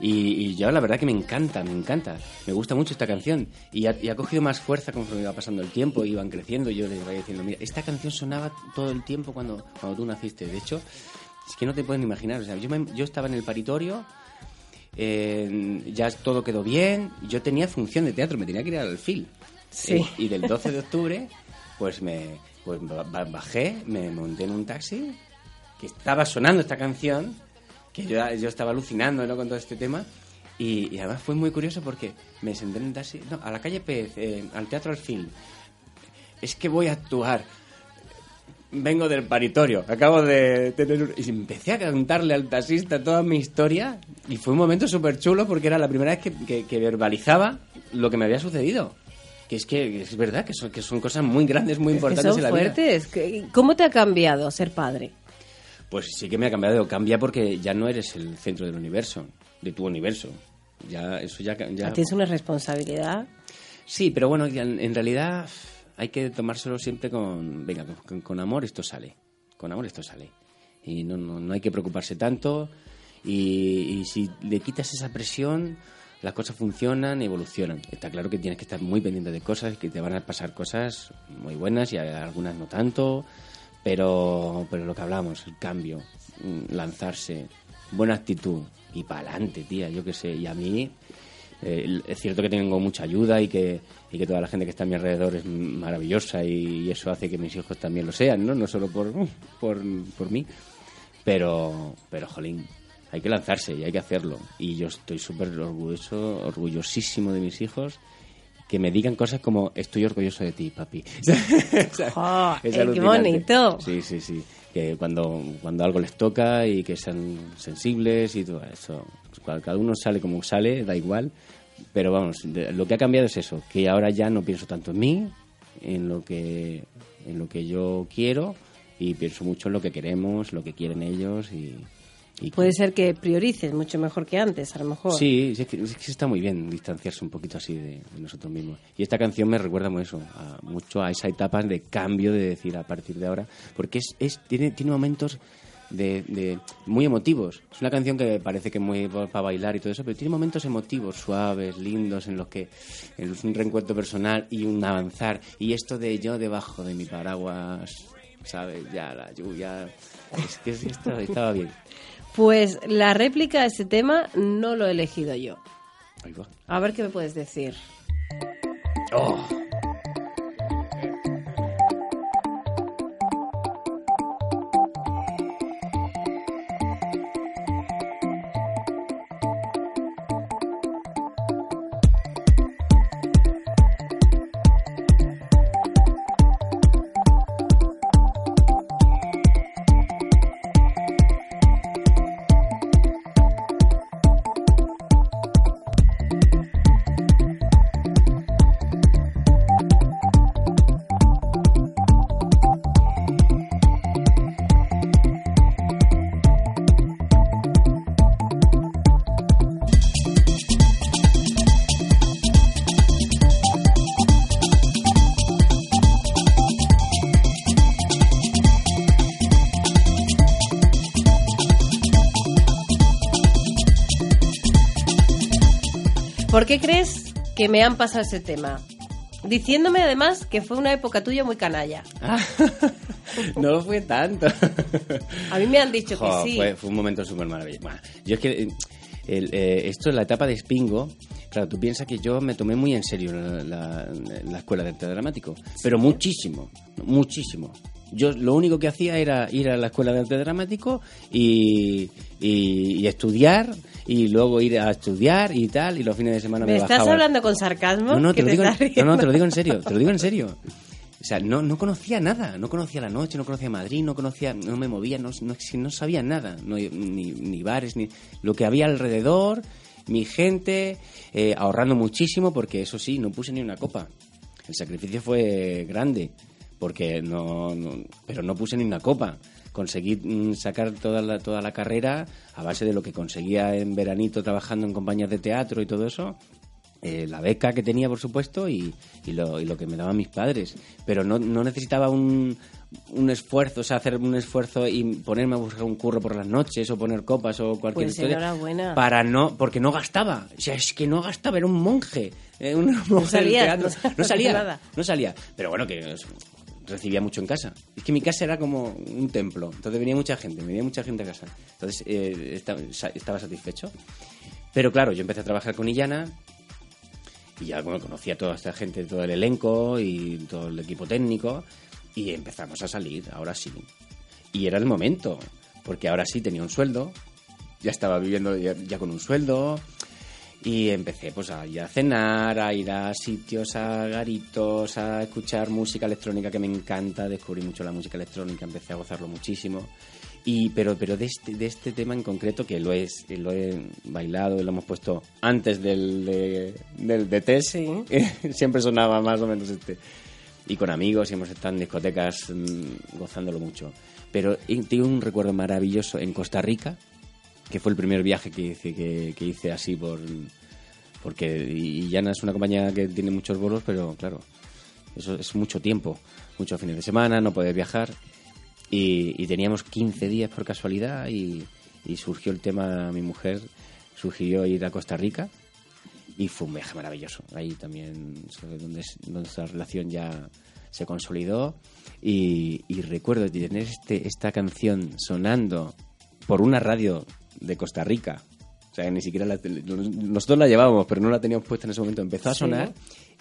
Y, y yo la verdad que me encanta, me encanta. Me gusta mucho esta canción. Y ha, y ha cogido más fuerza conforme iba pasando el tiempo, iban creciendo. y Yo les iba diciendo, mira, esta canción sonaba todo el tiempo cuando, cuando tú naciste. De hecho, es que no te puedes ni imaginar. O sea, yo, me- yo estaba en el paritorio, eh, ya todo quedó bien. Yo tenía función de teatro, me tenía que ir al alfil. Sí. Eh, y del 12 de octubre, pues me pues ba- ba- bajé, me monté en un taxi, que estaba sonando esta canción, que yo, yo estaba alucinando ¿no? con todo este tema. Y, y además fue muy curioso porque me senté en el taxi, no, a la calle Pez, eh, al Teatro Alfil. Es que voy a actuar. Vengo del paritorio, acabo de tener... un- Y empecé a cantarle al taxista toda mi historia y fue un momento súper chulo porque era la primera vez que, que- que verbalizaba lo que me había sucedido. Que es que es verdad que son, que son cosas muy grandes, muy Es que importantes son en la vida. fuertes. Que- ¿Cómo te ha cambiado ser padre? Pues sí que me ha cambiado. Cambia porque ya no eres el centro del universo, de tu universo. Ya, eso ya... ya... Tienes una responsabilidad. Sí, pero bueno, en, en realidad hay que tomárselo siempre con, venga, con, con amor esto sale, con amor esto sale. Y no, no, no hay que preocuparse tanto y, y si le quitas esa presión, las cosas funcionan, evolucionan. Está claro que tienes que estar muy pendiente de cosas, que te van a pasar cosas muy buenas y algunas no tanto, pero, pero lo que hablamos, el cambio, mm, lanzarse, buena actitud y para adelante, tía, yo qué sé. Y a mí eh, es cierto que tengo mucha ayuda y que, y que toda la gente que está a mi alrededor es maravillosa y, y eso hace que mis hijos también lo sean, ¿no? No solo por, por, por mí, pero, pero, jolín, hay que lanzarse y hay que hacerlo. Y yo estoy súper orgulloso, orgullosísimo de mis hijos que me digan cosas como estoy orgulloso de ti, papi. O sea, Jo, es eh, qué bonito. Sí, sí, sí. Que cuando, cuando algo les toca y que sean sensibles y todo eso. Cada uno sale como sale, da igual. Pero vamos, lo que ha cambiado es eso, que ahora ya no pienso tanto en mí, en lo que, en lo que yo quiero y pienso mucho en lo que queremos, lo que quieren ellos y... y Puede ser que priorices mucho mejor que antes, a lo mejor. Sí, sí, es que, es que está muy bien distanciarse un poquito así de, de nosotros mismos. Y esta canción me recuerda muy eso, a- mucho a esa etapa de cambio de decir a partir de ahora, porque es, es tiene, tiene momentos de, de- muy emotivos. Es una canción que parece que es muy para bailar y todo eso, pero tiene momentos emotivos, suaves, lindos, en los que es un reencuentro personal y un avanzar. Y esto de yo debajo de mi paraguas, ¿sabes? Ya la lluvia... Es que esto estaba bien. Pues la réplica a ese tema no lo he elegido yo. A ver qué me puedes decir. Oh. Que me han pasado ese tema? Diciéndome además que fue una época tuya muy canalla. no lo fue tanto. A mí me han dicho Jo, que sí. Fue, fue un momento súper maravilloso. Bueno, yo es que eh, el, eh, esto, la etapa de Spingo, claro, tú piensas que yo me tomé muy en serio la, la- la escuela de arte dramático, pero muchísimo, muchísimo. Yo lo único que hacía era ir a la escuela de arte dramático y, y- y estudiar y luego ir a estudiar y tal y los fines de semana me, ¿Me estás bajaba- hablando con sarcasmo? no, no, ¿Que te lo, digo, estás no, no, te lo digo en serio, te lo digo en serio. O sea, no, no conocía nada, no conocía la noche, no conocía Madrid, no conocía, no me movía, no, no, no sabía nada, no, ni, ni bares, ni lo que había alrededor, mi gente, eh, ahorrando muchísimo, porque eso sí, no puse ni una copa. El sacrificio fue grande, porque no, no- pero no puse ni una copa. Conseguí mm, sacar toda la, toda la carrera a base de lo que conseguía en veranito trabajando en compañías de teatro y todo eso, eh, la beca que tenía, por supuesto, y, y lo, y lo que me daban mis padres. Pero no, no necesitaba un, un esfuerzo, o sea, hacer un esfuerzo y ponerme a buscar un curro por las noches o poner copas o cualquier Pues historia. Para no, porque no gastaba. O sea, es que no gastaba, era un monje. eh, un monje salías, teatro. no- no salía, nada. no salía. Pero bueno, que recibía mucho en casa. Es que mi casa era como un templo. Entonces venía mucha gente, venía mucha gente a casa. Entonces eh, estaba satisfecho. Pero claro, yo empecé a trabajar con Illana y ya bueno, conocía a toda esta gente, todo el elenco y todo el equipo técnico y empezamos a salir, ahora sí. Y era el momento, porque ahora sí tenía un sueldo, ya estaba viviendo ya con un sueldo y empecé pues a ir a cenar, a ir a sitios, a garitos, a escuchar música electrónica que me encanta, descubrí mucho la música electrónica, empecé a gozarlo muchísimo. Y, pero pero de, este, de este tema en concreto, que lo, es, lo he bailado y lo hemos puesto antes del de, del de test, siempre sonaba más o menos este. Y con amigos y hemos estado en discotecas mm, gozándolo mucho. Pero eh, tengo un recuerdo maravilloso en Costa Rica, que fue el primer viaje que hice, que, que hice así por... Porque y Llana es una compañía que tiene muchos vuelos, pero claro, eso es mucho tiempo, muchos fines de semana, no poder viajar. Y, teníamos 15 días por casualidad y, surgió el tema, mi mujer sugirió ir a Costa Rica y fue un viaje maravilloso. Ahí también es donde, nuestra relación ya se consolidó y, y recuerdo tener este, esta canción sonando por una radio de Costa Rica. O sea, que ni siquiera la, nosotros la llevábamos, pero no la teníamos puesta en ese momento. Empezó a Sí. sonar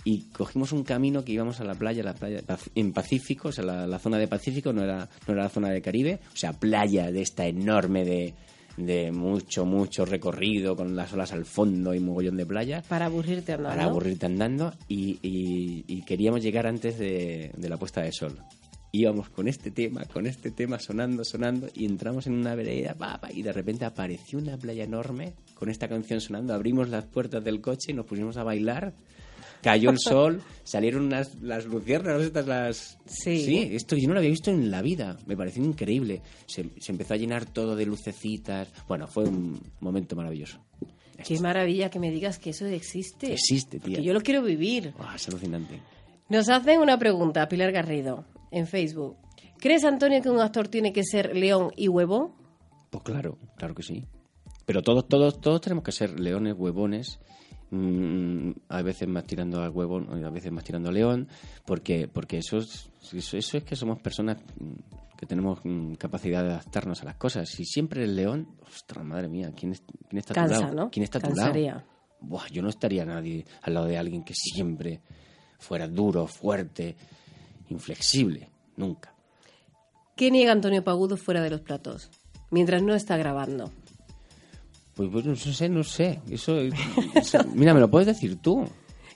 y cogimos un camino que íbamos a la playa, la playa en Pacífico, o sea, la, la zona de Pacífico no era, no era la zona de Caribe, o sea, playa de esta enorme de, de mucho, mucho recorrido, con las olas al fondo y mogollón de playa Para aburrirte andando. para aburrirte andando y, y- y queríamos llegar antes de, de la puesta de sol. Íbamos con este tema, con este tema sonando, sonando y entramos en una vereda pa, pa, y de repente apareció una playa enorme con esta canción sonando, abrimos las puertas del coche y nos pusimos a bailar. Cayó el sol, salieron unas, las luciérnagas, estas las... Sí. esto yo no lo había visto en la vida, me pareció increíble. Se, se empezó a llenar todo de lucecitas. Bueno, fue un momento maravilloso. Qué maravilla que me digas que eso existe. Existe, tía. Que yo lo quiero vivir. Buah, es alucinante. Nos hacen una pregunta, Pilar Garrido, en Facebook. ¿Crees, Antonio, que un actor tiene que ser león y huevo? Pues claro, claro que sí. Pero todos, todos, todos tenemos que ser leones, huevones, mm, a veces más tirando al huevón, a veces más tirando al león, porque, porque eso, es, eso, eso es que somos personas mm, que tenemos mm, capacidad de adaptarnos a las cosas. Si siempre el león, ostras, madre mía, ¿quién, es- quién está a tu lado? ¿no? ¿Quién está a tu lado? Buah, yo no estaría nadie al lado de alguien que siempre fuera duro, fuerte, inflexible, nunca. ¿Qué niega Antonio Pagudo fuera de los platos? Mientras no está grabando. Pues, pues no sé, no sé. Eso, eso- mira, me lo puedes decir tú.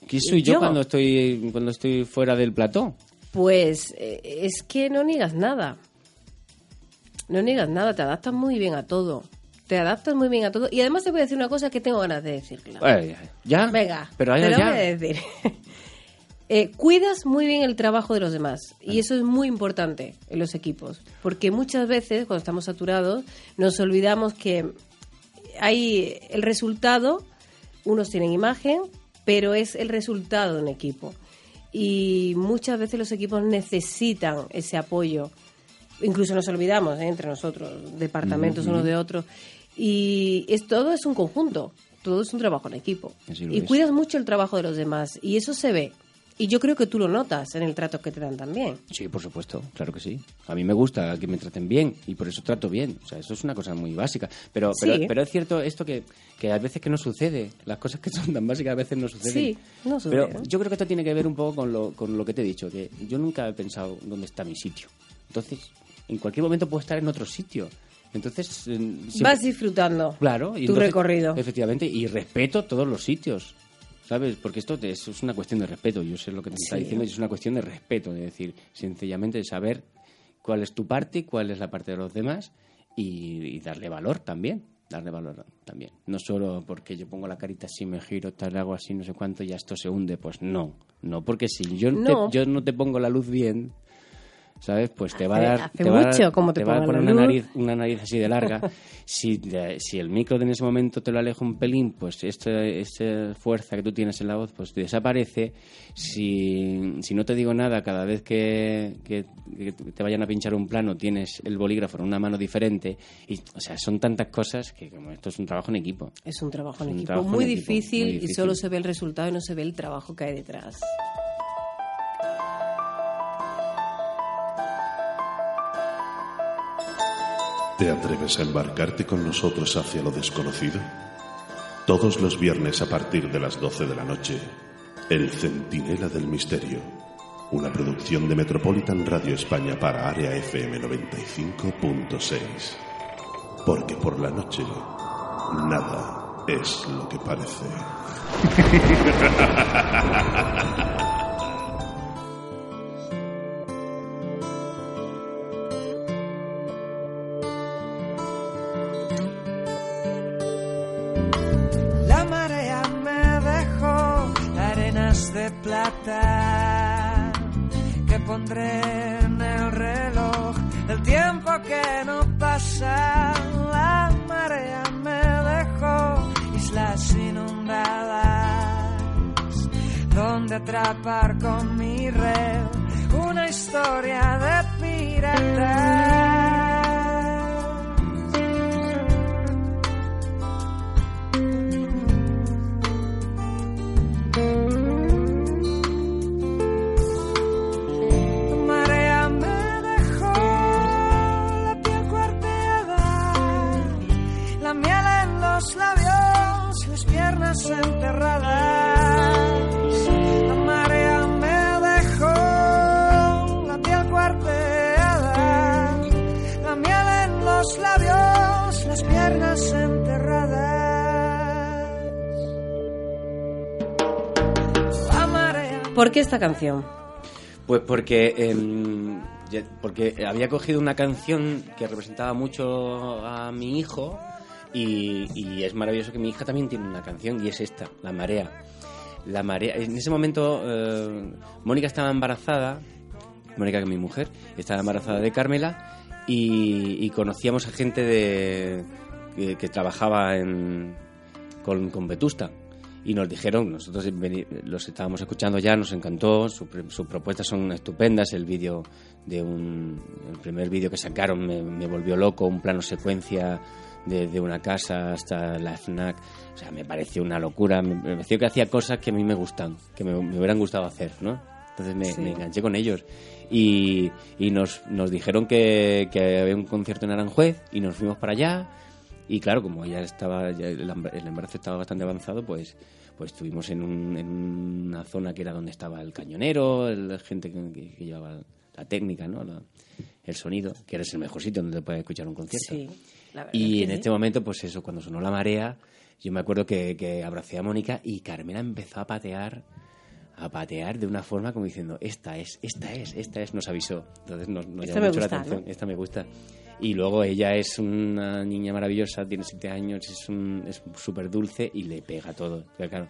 ¿Qué soy yo, Yo. cuando estoy cuando estoy fuera del plató? Pues eh, es que no niegas nada. No niegas nada, te adaptas muy bien a todo. Te adaptas muy bien a todo. Y además te voy a decir una cosa que tengo ganas de decirla. Eh, ¿Ya? Venga, Pero te lo ya. voy a decir. Eh, cuidas muy bien el trabajo de los demás y eso es muy importante en los equipos porque muchas veces cuando estamos saturados nos olvidamos que hay el resultado unos tienen imagen pero es el resultado de un equipo y muchas veces los equipos necesitan ese apoyo incluso nos olvidamos ¿eh? entre nosotros, departamentos unos de otros. Y es, todo es un conjunto, todo es un trabajo en equipo. Y es. cuidas mucho el trabajo de los demás, y eso se ve. Y yo creo que tú lo notas en el trato que te dan también. Sí, por supuesto, claro que sí. A mí me gusta que me traten bien y por eso trato bien. O sea, eso es una cosa muy básica. Pero, pero, Sí. pero es cierto esto que, que a veces que no sucede. Las cosas que son tan básicas a veces no suceden. Sí, no Pero suceden. yo creo que esto tiene que ver un poco con lo, con lo que te he dicho, que yo nunca he pensado dónde está mi sitio. Entonces, en cualquier momento puedo estar en otro sitio. Entonces, eh, siempre- Vas disfrutando Claro. y tu entonces- recorrido. Efectivamente, y respeto todos los sitios. ¿Sabes? Porque esto te- es, es una cuestión de respeto. Yo sé lo que te está diciendo, y es una cuestión de respeto. De decir, sencillamente, de saber cuál es tu parte cuál es la parte de los demás y, y darle valor también. Darle valor también. No solo porque yo pongo la carita así, me giro, tal, hago así, no sé cuánto, y ya esto se hunde. Pues no. No, porque si yo, te- yo no te pongo la luz bien, ¿sabes? Pues te va a dar. hace te va mucho como te te va a poner una nariz, una nariz así de larga. si, si el micro en ese momento te lo aleja un pelín, pues este- esta fuerza que tú tienes en la voz pues desaparece. Si, si no te digo nada, cada vez que, que- que te vayan a pinchar un plano tienes el bolígrafo en una mano diferente. Y, o sea, son tantas cosas que como esto es un trabajo en equipo. Es un trabajo en Es un equipo trabajo muy, en equipo, difícil, muy y difícil. solo se ve el resultado y no se ve el trabajo que hay detrás. ¿Te atreves a embarcarte con nosotros hacia lo desconocido? Todos los viernes a partir de las 12 de la noche, El Centinela del Misterio, una producción de Metropolitan Radio España para Área FM 95.6. Porque por la noche, nada es lo que parece. atrapar con mi red una historia de piratas. Qué esta canción? Pues porque, em, porque había cogido una canción que representaba mucho a mi hijo y, es maravilloso que mi hija también tiene una canción y es esta, La Marea. La Marea. En ese momento eh, Mónica estaba embarazada, Mónica que es mi mujer, estaba embarazada de Carmela y, conocíamos a gente de, que, trabajaba en, con, con Vetusta. Y nos dijeron, nosotros los estábamos escuchando ya, nos encantó, su sus propuestas son estupendas, el vídeo de un, el primer vídeo que sacaron me, me volvió loco, un plano secuencia de, de una casa hasta la FNAC, o sea, me pareció una locura, me, me pareció que hacía cosas que a mí me gustan, que me, me hubieran gustado hacer, ¿no? Entonces me, Sí. me enganché con ellos y, y nos, nos dijeron que, que había un concierto en Aranjuez y nos fuimos para allá y claro, como ya estaba, ya el embarazo estaba bastante avanzado, pues, pues estuvimos en, un- en una zona que era donde estaba el cañonero, la gente que, que- que llevaba la técnica, ¿no? La- el sonido, que eres el mejor sitio donde puedes escuchar un concierto. Sí, la verdad Y es que en sí. este momento, pues eso, cuando sonó la marea, yo me acuerdo que, que abracé a Mónica y Carmela empezó a patear, a patear de una forma como diciendo, esta es, esta es, esta es, nos avisó. Entonces nos, nos Esta llamó mucho gusta, la atención, ¿no? esta me gusta. Y luego ella es una niña maravillosa, tiene siete años, es un- es súper dulce y le pega todo. Pero claro,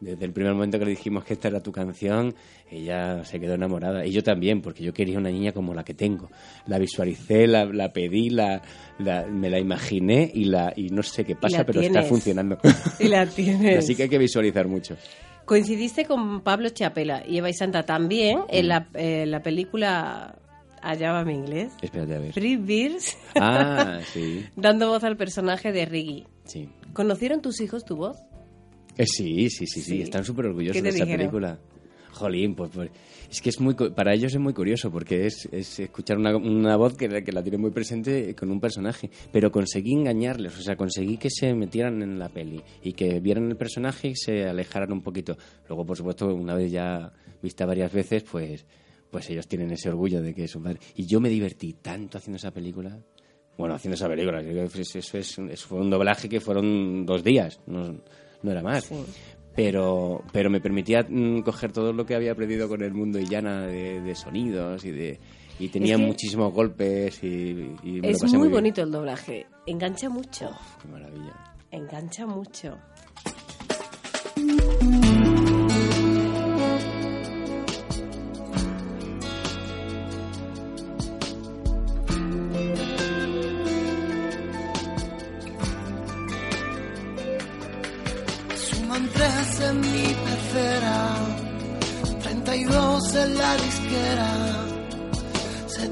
desde el primer momento que le dijimos que esta era tu canción, ella se quedó enamorada. Y yo también, porque yo quería una niña como la que tengo. La visualicé, la, la pedí, la, la- me la imaginé y, la, y no sé qué pasa, pero está funcionando. Y la tienes. Así que hay que visualizar mucho. Coincidiste con Pablo Chiapela y Eva y Santa también en la, eh, la película Allá va mi inglés. Espérate a ver. Free Beers, Ah, sí, dando voz al personaje de Riggy. sí. ¿Conocieron tus hijos tu voz? Eh, sí, sí, sí, sí, Sí. están súper orgullosos ¿Qué te de esa película. Jolín, pues, pues, es que es muy, para ellos es muy curioso porque es, es escuchar una, una voz que, que la tiene muy presente con un personaje, pero conseguí engañarles, o sea, conseguí que se metieran en la peli y que vieran el personaje y se alejaran un poquito. Luego, por supuesto, una vez ya vista varias veces, pues, pues ellos tienen ese orgullo de que es su padre. Y yo me divertí tanto haciendo esa película. Bueno, haciendo esa película, eso, es, eso fue un doblaje que fueron dos días, no, no era más pero pero me permitía mm, coger todo lo que había aprendido con el mundo Illana de, de sonidos y de y tenía Es que muchísimos golpes y, y me lo Es pasé muy bonito el doblaje. Engancha mucho. Qué maravilla. Engancha mucho.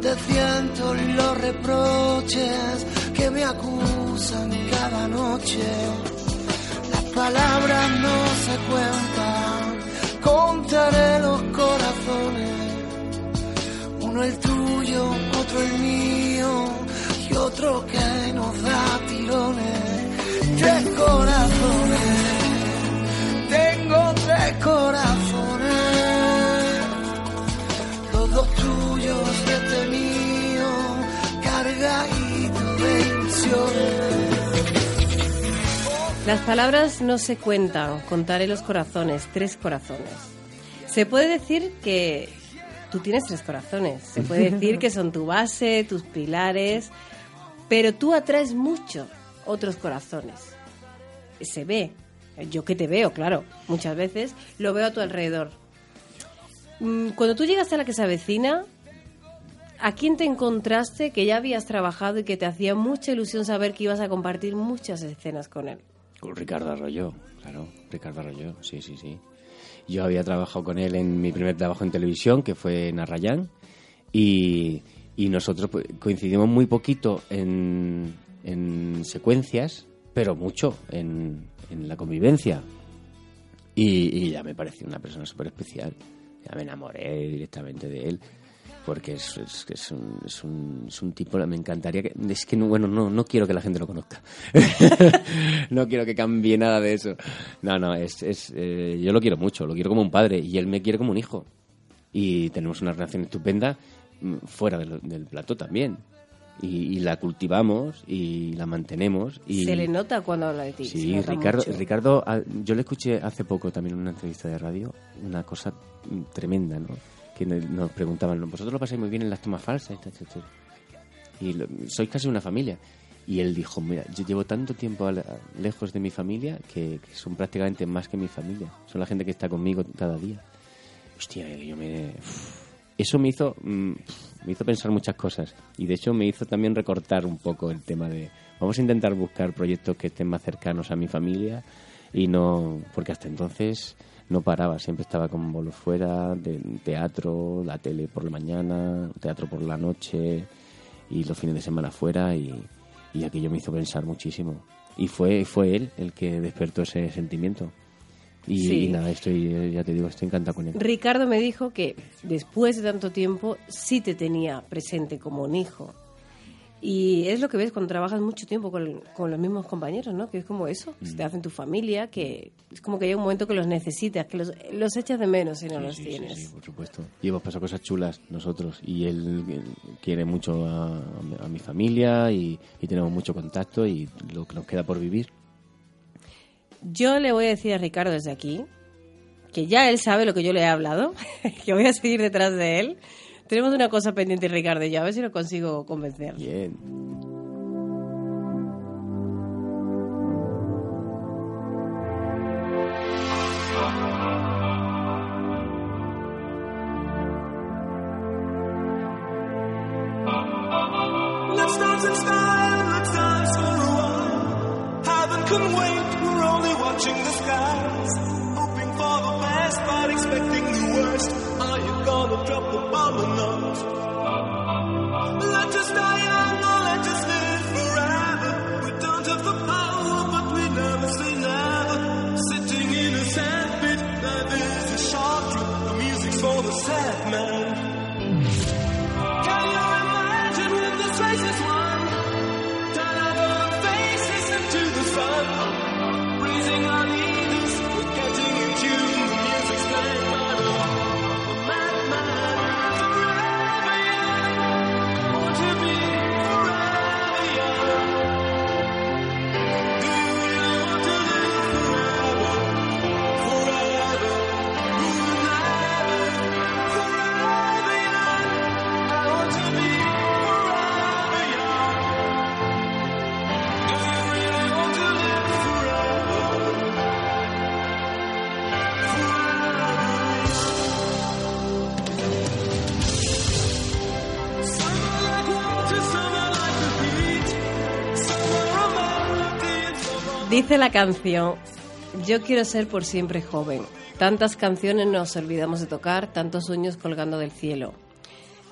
700 los reproches que me acusan cada noche. Las palabras no se cuentan, contaré los corazones, uno el tuyo, otro el mío y otro que nos da tirones. Tres corazones, tengo tres corazones, Las palabras no se cuentan, contaré los corazones, tres corazones. Se puede decir que tú tienes tres corazones, se puede decir que son tu base, tus pilares, pero tú atraes mucho otros corazones. Se ve, yo que te veo, claro, muchas veces lo veo a tu alrededor. Mm, Cuando tú llegaste a la que se avecina, ¿a quién te encontraste que ya habías trabajado y que te hacía mucha ilusión saber que ibas a compartir muchas escenas con él? Con Ricardo Arroyo, claro, Ricardo Arroyo, sí, sí, sí. Yo había trabajado con él en mi primer trabajo en televisión, que fue en Arrayán, y, y nosotros pues, coincidimos muy poquito en, en secuencias, pero mucho en, en la convivencia. Y, y ya me pareció una persona súper especial. Ya me enamoré directamente de él. Porque es, es, es un, es, un, es un tipo, me encantaría que... Es que, no, bueno, no, no quiero que la gente lo conozca. no quiero que cambie nada de eso. No, no, es, es, eh, yo lo quiero mucho, lo quiero como un padre y él me quiere como un hijo. Y tenemos una relación estupenda mm, fuera del, del plató también. y, y la cultivamos y la mantenemos. Y, Se le nota cuando habla de ti. Sí, Ricardo, mucho. Ricardo, ah, yo le escuché hace poco también en una entrevista de radio, una cosa mm, tremenda, ¿no? Que nos preguntaban, vosotros lo pasáis muy bien en las tomas falsas, y lo- sois casi una familia. Y él dijo, mira, yo llevo tanto tiempo lejos de mi familia que, que son prácticamente más que mi familia. Son la gente que está conmigo cada día. Hostia, yo me... Eso me hizo, mm, me hizo pensar muchas cosas. Y de hecho me hizo también recortar un poco el tema de... Vamos a intentar buscar proyectos que estén más cercanos a mi familia y no... Porque hasta entonces no paraba. Siempre estaba con bolos fuera, de teatro, la tele por la mañana, teatro por la noche y los fines de semana fuera y, y aquello me hizo pensar muchísimo. Y fue, fue él el que despertó ese sentimiento. Y, Sí. y nada, estoy, eh, ya te digo, estoy encantado con él. Ricardo me dijo que después de tanto tiempo sí te tenía presente como un hijo. Y es lo que ves cuando trabajas mucho tiempo con, con los mismos compañeros, ¿no? Que es como eso, se Mm. te hacen tu familia, que es como que llega un momento que los necesitas, que los, los echas de menos si no los Sí, sí, tienes. sí, por supuesto. Y hemos pasado cosas chulas nosotros. Y él, él quiere mucho a, a mi familia y, y tenemos mucho contacto y lo que nos queda por vivir. Yo le voy a decir a Ricardo desde aquí que ya él sabe lo que yo le he hablado, que voy a seguir detrás de él. Tenemos una cosa pendiente, Ricardo y yo, a ver si lo consigo convencer. Bien. Dice la canción, yo quiero ser por siempre joven. Tantas canciones nos olvidamos de tocar, tantos sueños colgando del cielo.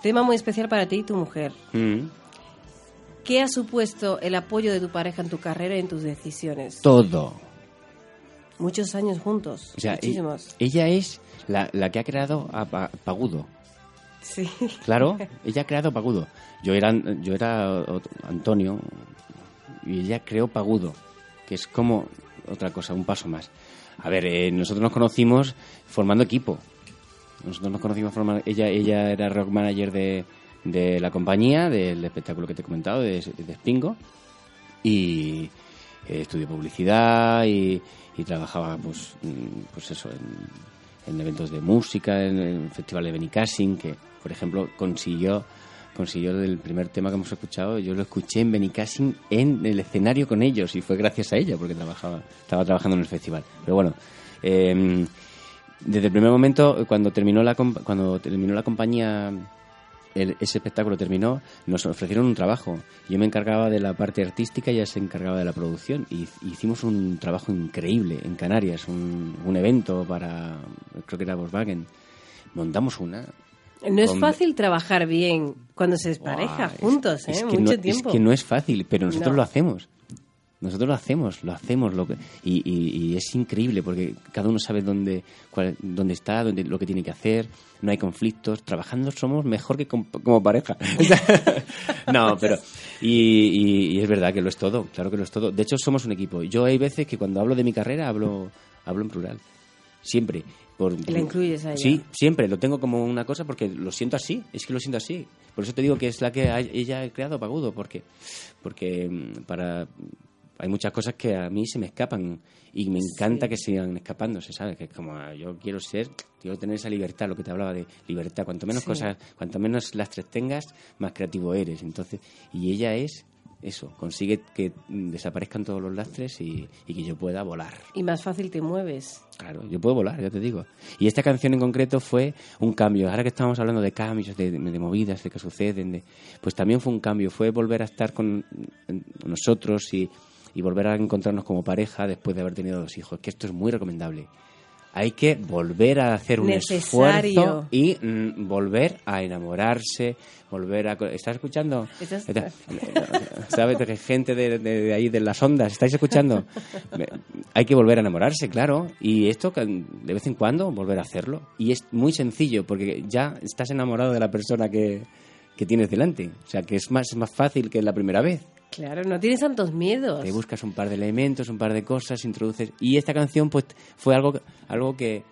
Tema muy especial para ti y tu mujer. Mm. ¿Qué ha supuesto el apoyo de tu pareja en tu carrera y en tus decisiones? Todo. Muchos años juntos, O sea, e- muchísimos. ella es la, la que ha creado a Pa- Pagudo. Sí. Claro, ella ha creado Pagudo. Yo era, yo era Antonio y ella creó Pagudo, que es como otra cosa, un paso más. A ver, eh, nosotros nos conocimos formando equipo. Nosotros nos conocimos formando... Ella, ella era rock manager de, de la compañía, del espectáculo que te he comentado, de, de Spingo. Y eh, estudió publicidad y, y trabajaba, pues, mm, pues eso, en, en eventos de música, en el Festival de Benicassin, que, por ejemplo, consiguió consiguió el primer tema que hemos escuchado, yo lo escuché en Benicassin en el escenario con ellos y fue gracias a ella porque trabajaba, estaba trabajando en el festival. Pero bueno, eh, desde el primer momento, cuando terminó la, cuando terminó la compañía, el- ese espectáculo terminó, nos ofrecieron un trabajo. Yo me encargaba de la parte artística y ella se encargaba de la producción. Y hicimos un trabajo increíble en Canarias, un, un evento para, creo que era Volkswagen. Montamos una. No es fácil trabajar bien cuando se despareja es- juntos, ¿eh? es que Mucho no, tiempo. Es que no es fácil, pero nosotros No. lo hacemos. Nosotros lo hacemos, lo hacemos. Lo que- y, y- y es increíble porque cada uno sabe dónde, cuál- dónde está, dónde, lo que tiene que hacer. No hay conflictos. Trabajando somos mejor que com- como pareja. no, pero. Y, y- y es verdad que lo es todo, claro que lo es todo. De hecho, somos un equipo. Yo hay veces que cuando hablo de mi carrera hablo, hablo en plural. Siempre. Por, la incluyes a ella. Sí, siempre, lo tengo como una cosa porque lo siento así, es que lo siento así. Por eso te digo que es la que ella ha creado Pagudo, porque, porque mm, para hay muchas cosas que a mí se me escapan y me encanta que sigan escapándose, ¿sabes? Que es como ah, yo quiero ser, quiero tener esa libertad, lo que te hablaba de libertad. Cuanto menos Sí. cosas, cuanto menos lastres tengas, más creativo eres. Entonces, y ella es eso, consigue que desaparezcan todos los lastres y, y que yo pueda volar. Y más fácil te mueves. Claro, yo puedo volar, ya te digo. Y esta canción en concreto fue un cambio. Ahora que estamos hablando de cambios, de, de movidas, de que suceden, de, pues también fue un cambio. Fue volver a estar con nosotros y, y volver a encontrarnos como pareja después de haber tenido dos hijos. Que esto es muy recomendable. Hay que volver a hacer un Necesario. esfuerzo y mm, volver a enamorarse, volver a... ¿Estás escuchando? Estás- ¿Sabes? Que gente de, de- de ahí, de las ondas, ¿estáis escuchando? Hay que volver a enamorarse, claro. Y esto, de vez en cuando, volver a hacerlo. Y es muy sencillo, porque ya estás enamorado de la persona que, que tienes delante. O sea, que es más, es más fácil que la primera vez. Claro, no tienes tantos miedos. Buscas un par de elementos, un par de cosas, introduces... Y esta canción, pues, fue algo, algo que...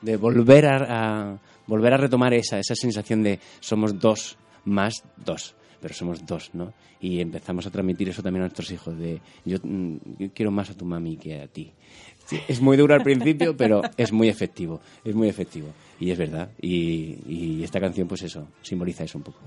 De volver a, a- volver a retomar esa, esa sensación de somos dos más dos, pero somos dos, ¿no? Y empezamos a transmitir eso también a nuestros hijos, de yo, mm, yo quiero más a tu mami que a ti. Es muy duro al principio, pero es muy efectivo, es muy efectivo. Y es verdad. Y, y esta canción, pues eso, simboliza eso un poco.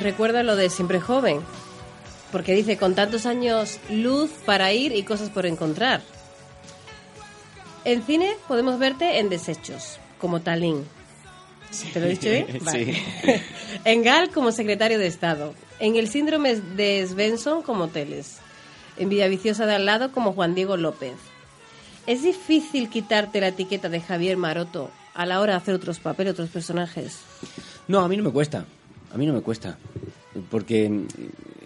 Me recuerda lo de siempre joven. Porque dice: con tantos años, luz para ir y cosas por encontrar. En cine podemos verte en Desechos, como Talín. ¿Te lo he dicho bien? Vale. en Gal como secretario de Estado. En el síndrome de Svensson como Teles. En Vida Viciosa de al lado como Juan Diego López. Es difícil quitarte la etiqueta de Javier Maroto a la hora de hacer otros papeles, otros personajes. No, a mí no me cuesta. A mí no me cuesta. Porque,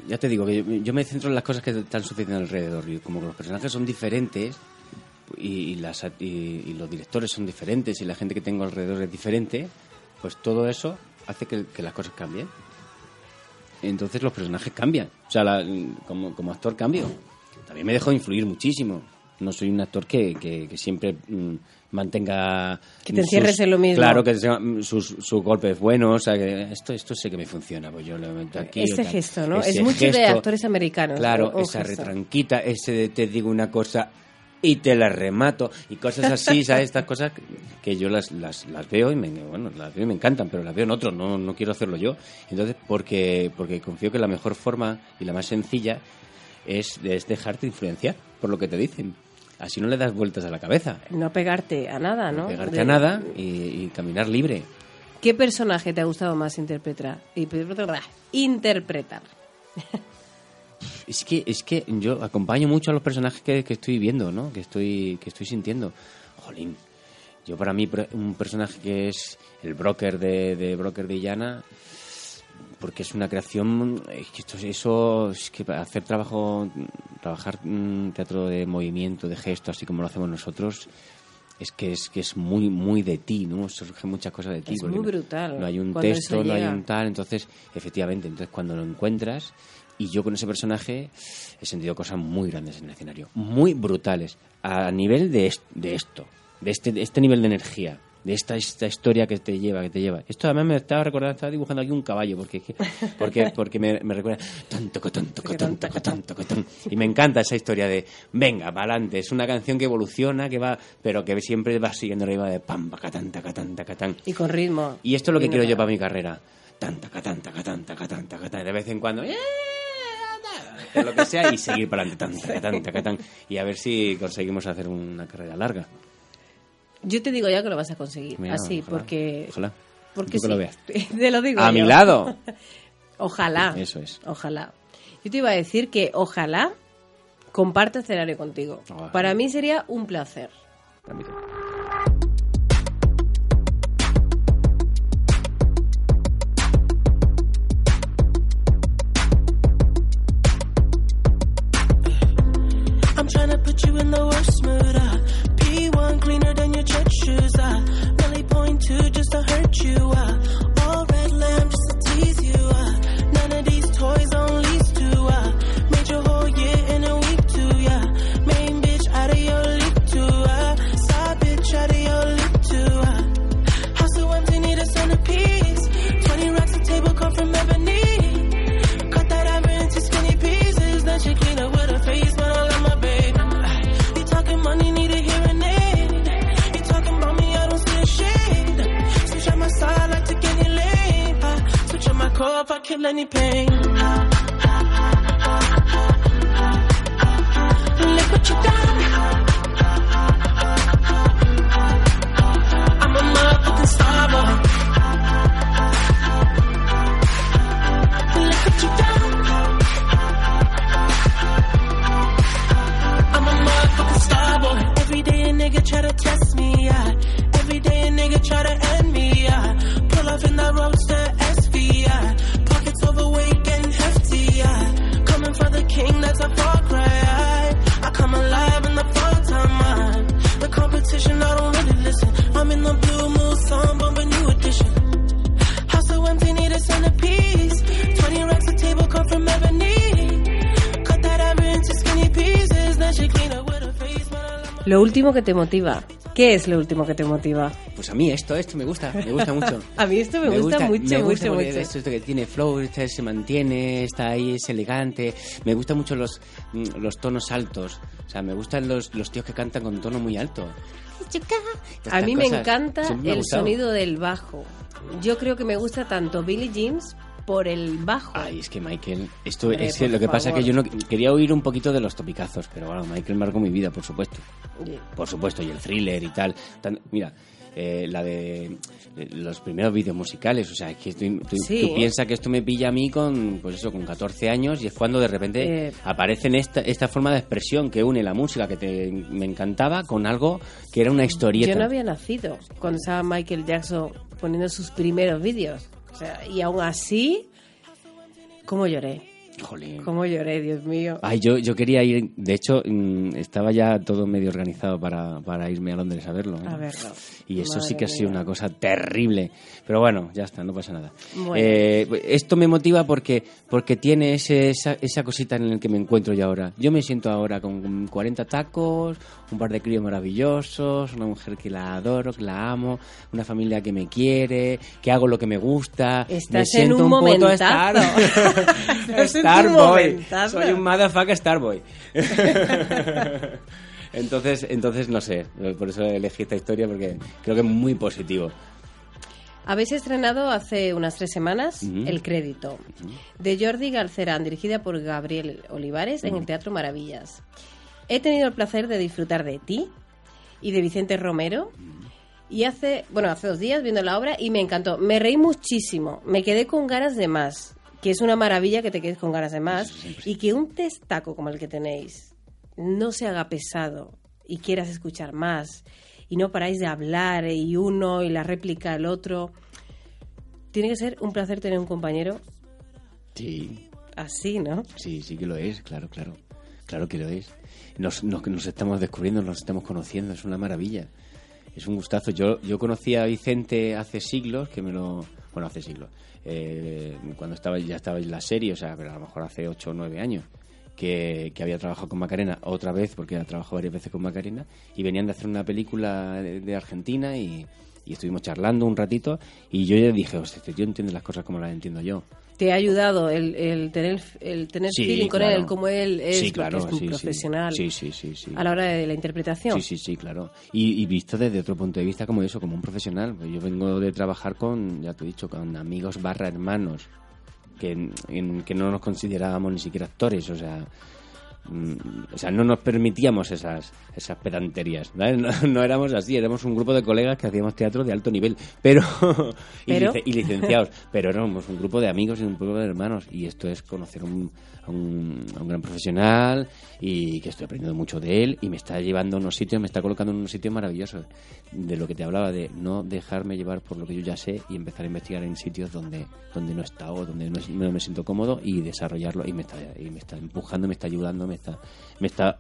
ya te digo, que yo, me centro en las cosas que están sucediendo alrededor. Y como los personajes son diferentes, y, las, y, y los directores son diferentes, y la gente que tengo alrededor es diferente, pues todo eso hace que, que las cosas cambien. Entonces los personajes cambian. O sea, la- como, como actor cambio. También me dejo influir muchísimo. No soy un actor que, que, que siempre mm, mantenga... Que te encierres en lo mismo. Claro, que sea, mm, sus, sus golpes buenos. O sea, que esto, esto sé que me funciona. Pues yo lo meto aquí. Ese gesto, ¿no? Ese es mucho de gesto, actores americanos. Claro, esa gesto. retranquita, ese de te digo una cosa, y te las remato y cosas así, ¿sabes? Estas cosas que yo las, las, las veo y me, bueno, las veo y me encantan, pero las veo en otros, no, no quiero hacerlo yo. Entonces, porque, porque confío que la mejor forma y la más sencilla es, es dejarte influenciar por lo que te dicen. Así no le das vueltas a la cabeza. No pegarte a nada, ¿no? Pegarte De- a nada y, y caminar libre. ¿Qué personaje te ha gustado más interpretar? Y- Interpretar. Es que, es que yo acompaño mucho a los personajes que, que estoy viendo, ¿no? Que estoy, que estoy sintiendo. Jolín. Yo para mí un personaje que es el broker de, de broker de Illana, porque es una creación, es que esto, eso, es que hacer trabajo, trabajar teatro de movimiento, de gesto, así como lo hacemos nosotros, es que es que es muy muy de ti, ¿no? Surgen muchas cosas de ti. Es muy no- brutal No hay un texto, no hay un tal, entonces, efectivamente, entonces cuando lo encuentras y yo con ese personaje he sentido cosas muy grandes en el escenario, muy brutales, a nivel de, est- de esto, de este, de este nivel de energía, de esta, esta historia que te lleva, que te lleva. Esto además me estaba recordando, estaba dibujando aquí un caballo, porque, porque, porque me, me recuerda tanto, tanto, tanto, tanto, tanto, y me encanta esa historia de, venga, para adelante, es una canción que evoluciona, que va, pero que siempre va siguiendo la iba de pam, catán, tacatán, tacatán. Y con ritmo. Y esto es lo que quiero yo para. mi carrera. Tanta, tanta, tanta, tanta, tanta, de vez en cuando. ¡eh! lo que sea y seguir para adelante. Tan, tan, tan, y a ver si conseguimos hacer una carrera larga. Yo te digo ya que lo vas a conseguir. Mira, así, ojalá, porque. Ojalá. Porque sí. lo veas. Te lo digo. A mi lado. Ojalá. Eso es. Ojalá. Yo te iba a decir que ojalá comparte escenario contigo. Ojalá. Para mí sería un placer. Para mí también. Último que te motiva. ¿Qué es lo último que te motiva? Pues a mí esto, esto me gusta, me gusta mucho. A mí esto me, gusta, mucho, me gusta mucho, mucho. Esto, esto que tiene flow, este se mantiene, está ahí, es elegante. Me gustan mucho los, mm, los tonos altos. O sea, me gustan los, los tíos que cantan con tono muy alto. A mí me encanta me el sonido del bajo. Yo creo que me gusta tanto Billie Jeans por el bajo. Ay, es que Michael, esto Hombre, es que lo que pasa es que favor. yo no quería oír un poquito de los topicazos, pero bueno, Michael marcó mi vida, por supuesto. Por supuesto, y el thriller y tal. Tan- mira, eh, la de eh, los primeros vídeos musicales, o sea, es que tú, Sí. tú piensas que esto me pilla a mí con, pues eso, con 14 años y es cuando de repente Eh. aparece en esta, esta forma de expresión que une la música que te, me encantaba con algo que era una historieta. Yo no había nacido cuando estaba Michael Jackson poniendo sus primeros vídeos. O sea, y aún así, ¿cómo lloré? Jolín. ¿Cómo lloré, Dios mío? Ay, yo, yo quería ir, de hecho, mm, estaba ya todo medio organizado para, para irme a Londres a verlo. ¿eh? A verlo. Y eso sí que ha sido una cosa terrible. Pero bueno, ya está, no pasa nada. Bueno. Eh, esto me motiva porque, porque tiene ese, esa, esa cosita en la que me encuentro yo ahora. Yo me siento ahora con 40 tacos, un par de críos maravillosos, una mujer que la adoro, que la amo, una familia que me quiere, que hago lo que me gusta. me Estás en siento un un, puto momentazo. Starboy. Soy un motherfucker Starboy. Entonces, entonces no sé, por eso elegí esta historia porque creo que es muy positivo. Habéis estrenado hace unas tres semanas El Crédito, de Jordi Galcerán, dirigida por Gabriel Olivares en el Teatro Maravillas. He tenido el placer de disfrutar de ti y de Vicente Romero. Y hace, bueno, hace dos días viendo la obra y me encantó. Me reí muchísimo. Me quedé con ganas de más. Que es una maravilla que te quedes con ganas de más. Y que un testaco como el que tenéis no se haga pesado y quieras escuchar más. Y no paráis de hablar y uno y la réplica el otro. Tiene que ser un placer tener un compañero Sí, así, ¿no? sí, sí que lo es, claro, claro. Claro que lo es. Nos, nos, nos estamos descubriendo, nos estamos conociendo, es una maravilla. Es un gustazo. Yo, yo conocí a Vicente hace siglos, que me lo... Bueno, hace siglos. Eh, cuando estaba ya estaba en la serie, o sea, pero a lo mejor hace 8 o 9 años. Que, había trabajado con Macarena otra vez, porque ha trabajado varias veces con Macarena, y venían de hacer una película de Argentina y, y estuvimos charlando un ratito, y yo ya dije, hostia, este tío entiende las cosas como las entiendo yo. Te ha ayudado el, el tener, el tener Sí, feeling con claro. él, como él es, Sí, claro, es un sí, profesional a la hora de la interpretación. Sí, sí, sí, claro. Y, y visto desde otro punto de vista como eso, como un profesional. Pues yo vengo de trabajar con, ya te he dicho, con amigos barra hermanos, que, en, que no nos considerábamos ni siquiera actores, o sea... mm, O sea, no nos permitíamos esas, esas pedanterías, ¿vale? No, no éramos así, éramos un grupo de colegas que hacíamos teatro de alto nivel, pero, y, Pero. y licenciados, pero éramos un grupo de amigos y un grupo de hermanos, y esto es conocer un- a, un, a un gran profesional y que estoy aprendiendo mucho de él y me está llevando a unos sitios, me está colocando en unos sitios maravillosos, de lo que te hablaba, de no dejarme llevar por lo que yo ya sé y empezar a investigar en sitios donde, donde no he estado, donde no, no me siento cómodo y desarrollarlo, y me está, y me está empujando, me está ayudando, me está, me está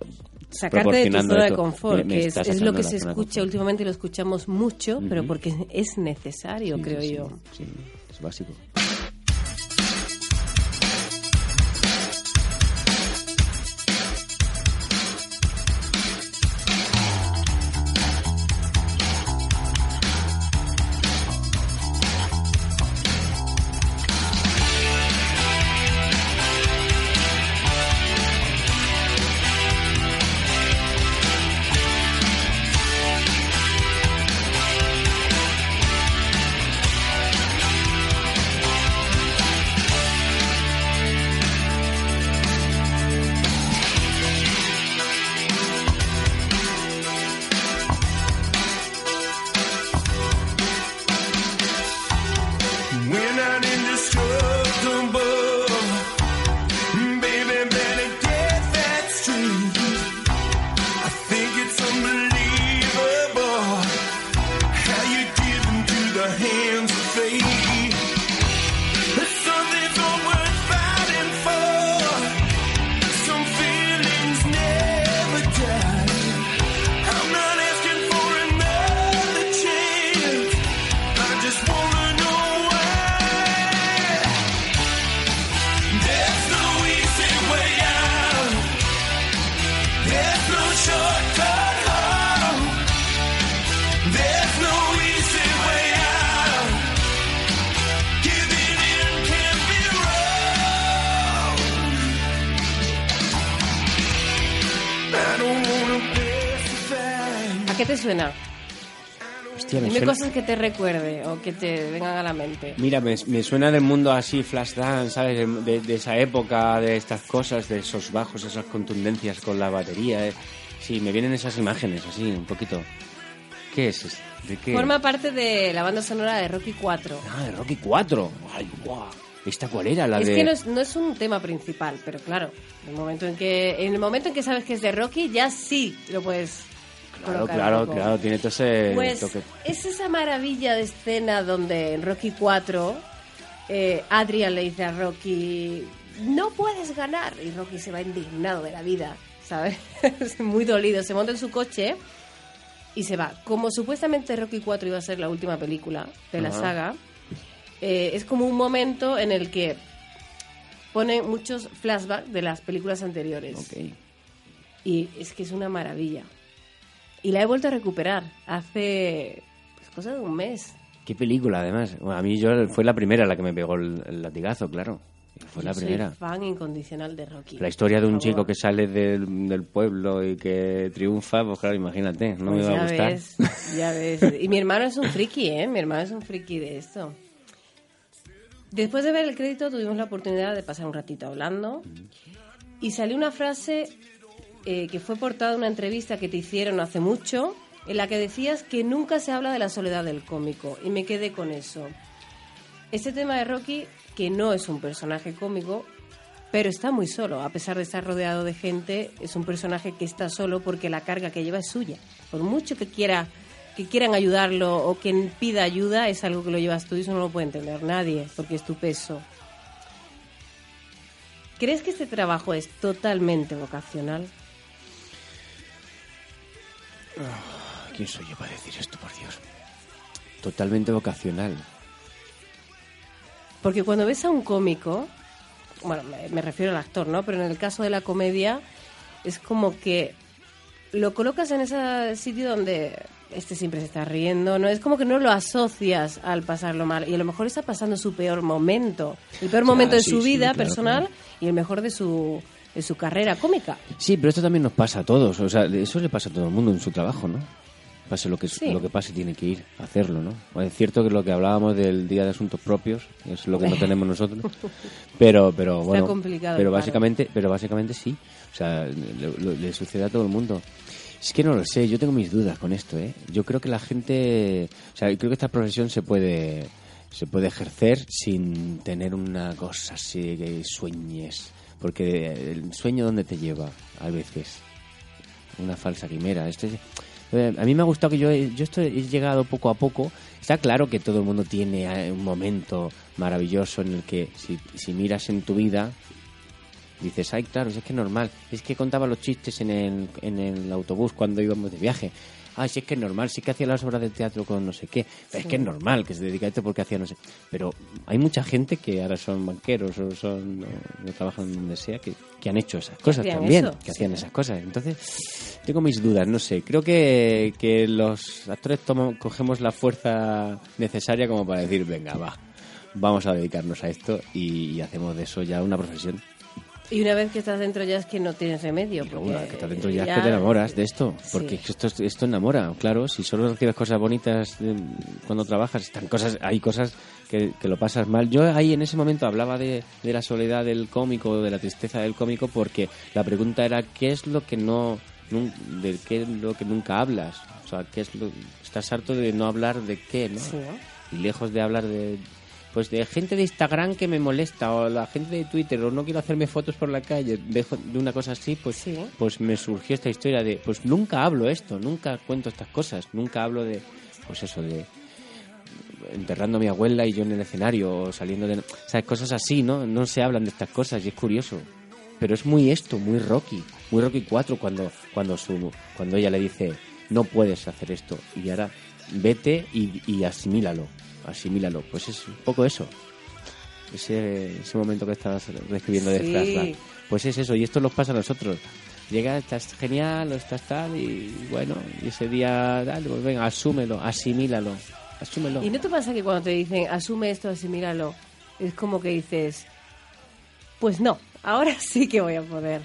Sacarte de tu zona de confort, Me- me que es, es lo que se escucha últimamente y lo escuchamos mucho, pero Ujú. porque es necesario, Sí, creo sí, yo. Sí, es básico. Suena? Hostia, me Dime suena- cosas que te recuerde o que te vengan a la mente. Mira, me, me suena del mundo así, flash dance, ¿sabes? De, de- de esa época, de estas cosas, de esos bajos, esas contundencias con la batería. eh. Sí, me vienen esas imágenes así, un poquito. ¿Qué es? esto? ¿De qué? Forma parte de la banda sonora de Rocky 4. Ah, de Rocky 4. Ay, guau. ¿Esta cuál era? La es de... que no es, no es un tema principal, pero claro, en el momento en que en el momento en que sabes que es de Rocky, ya sí lo puedes Claro, claro, claro, tiene todo ese Pues toque. es esa maravilla de escena donde en Rocky 4 eh, Adrian le dice a Rocky, no puedes ganar. Y Rocky se va indignado de la vida, ¿sabes? Muy dolido. Se monta en su coche y se va. Como supuestamente Rocky 4 iba a ser la última película de la Ajá. saga, eh, es como un momento en el que pone muchos flashbacks de las películas anteriores. Y es que es una maravilla. Y la he vuelto a recuperar hace pues, cosa de un mes. ¿Qué película, además? Bueno, a mí yo fue la primera la que me pegó el, el latigazo, claro. Fue Yo la soy primera. fan incondicional de Rocky. La historia de un chico que sale del, del pueblo y que triunfa, pues claro, imagínate, no Pues me va ya a gustar. ves, ya ves. Y mi hermano es un friki, ¿eh? Mi hermano es un friki de esto. Después de ver el crédito tuvimos la oportunidad de pasar un ratito hablando y salió una frase eh, que fue portada una entrevista que te hicieron hace mucho en la que decías que nunca se habla de la soledad del cómico y me quedé con eso. Este tema de Rocky, que no es un personaje cómico, pero está muy solo, a pesar de estar rodeado de gente, es un personaje que está solo porque la carga que lleva es suya. Por mucho que quiera que quieran ayudarlo o que pida ayuda, es algo que lo llevas tú y eso no lo puede entender nadie, porque es tu peso. ¿Crees que este trabajo es totalmente vocacional? ¿Quién soy yo para decir esto, por Dios? Totalmente vocacional. Porque cuando ves a un cómico, bueno, me, refiero al actor, ¿no? Pero en el caso de la comedia, es como que lo colocas en ese sitio donde este siempre se está riendo, ¿no? Es como que no lo asocias al pasarlo mal. Y a lo mejor está pasando su peor momento. El peor momento de sí, su sí, vida claro, personal claro. y el mejor de su, de su carrera cómica. Sí, pero esto también nos pasa a todos. O sea, eso le pasa a todo el mundo en su trabajo, ¿no? Pase lo que, Sí. lo que pase, tiene que ir a hacerlo, ¿no? Es cierto que lo que hablábamos del Día de Asuntos Propios es lo que no tenemos nosotros. Pero, pero Está bueno. complicado, pero claro. básicamente, pero básicamente sí. O sea, le, le- le sucede a todo el mundo. Es que no lo sé, yo tengo mis dudas con esto, ¿eh? Yo creo que la gente, o sea, creo que esta profesión se puede se puede ejercer sin tener una cosa así que sueñes, porque el sueño dónde te lleva a veces una falsa quimera. Esto es- eh, a mí me ha gustado que yo, yo esto he llegado poco a poco. Está claro que todo el mundo tiene eh, un momento maravilloso en el que si, si miras en tu vida dices, ay, claro, es que es normal. Es que contaba los chistes en el, en el autobús cuando íbamos de viaje. Ay, sí es que es normal, sí que hacía las obras de teatro con no sé qué. Es que es normal que se dedica a esto porque hacía no sé. Pero hay mucha gente que ahora son banqueros o son o, trabajan donde sea que, que han hecho esas cosas también, eso, que hacían esas cosas. Entonces, tengo mis dudas, no sé. Creo que, que los actores tomo- cogemos la fuerza necesaria como para decir, venga, va, vamos a dedicarnos a esto y, y hacemos de eso ya una profesión. Y una vez que estás dentro ya es que no tienes remedio. Porque una vez que estás dentro ya, es que te enamoras de esto, porque Sí. esto, esto enamora, claro, si solo recibes cosas bonitas eh, cuando trabajas, están cosas, hay cosas que, que lo pasas mal. Yo ahí en ese momento hablaba de, de la soledad del cómico, de la tristeza del cómico, porque la pregunta era, ¿qué es lo que no, de qué es lo que nunca hablas? O sea, ¿qué es lo, estás harto de no hablar de qué, ¿no? Sí, ¿no? y lejos de hablar de pues de gente de Instagram que me molesta o la gente de Twitter o no quiero hacerme fotos por la calle dejo de una cosa así pues Sí. pues me surgió esta historia de pues nunca hablo esto nunca cuento estas cosas nunca hablo de pues eso de enterrando a mi abuela y yo en el escenario o saliendo de sabes cosas así no no se hablan de estas cosas y es curioso. Pero es muy esto muy Rocky muy Rocky 4 cuando cuando su cuando ella le dice no puedes hacer esto y ahora vete y, y asimílalo asimílalo. Pues es un poco eso. Ese, ese momento que estabas describiendo de Sí. flashback. Pues es eso y esto nos pasa a nosotros. Llega estás genial o estás tal y bueno y ese día dale pues venga asúmelo asimílalo asúmelo. ¿Y no te pasa que cuando te dicen asume esto, asimílalo, es como que dices, pues no, ahora sí que voy a poder.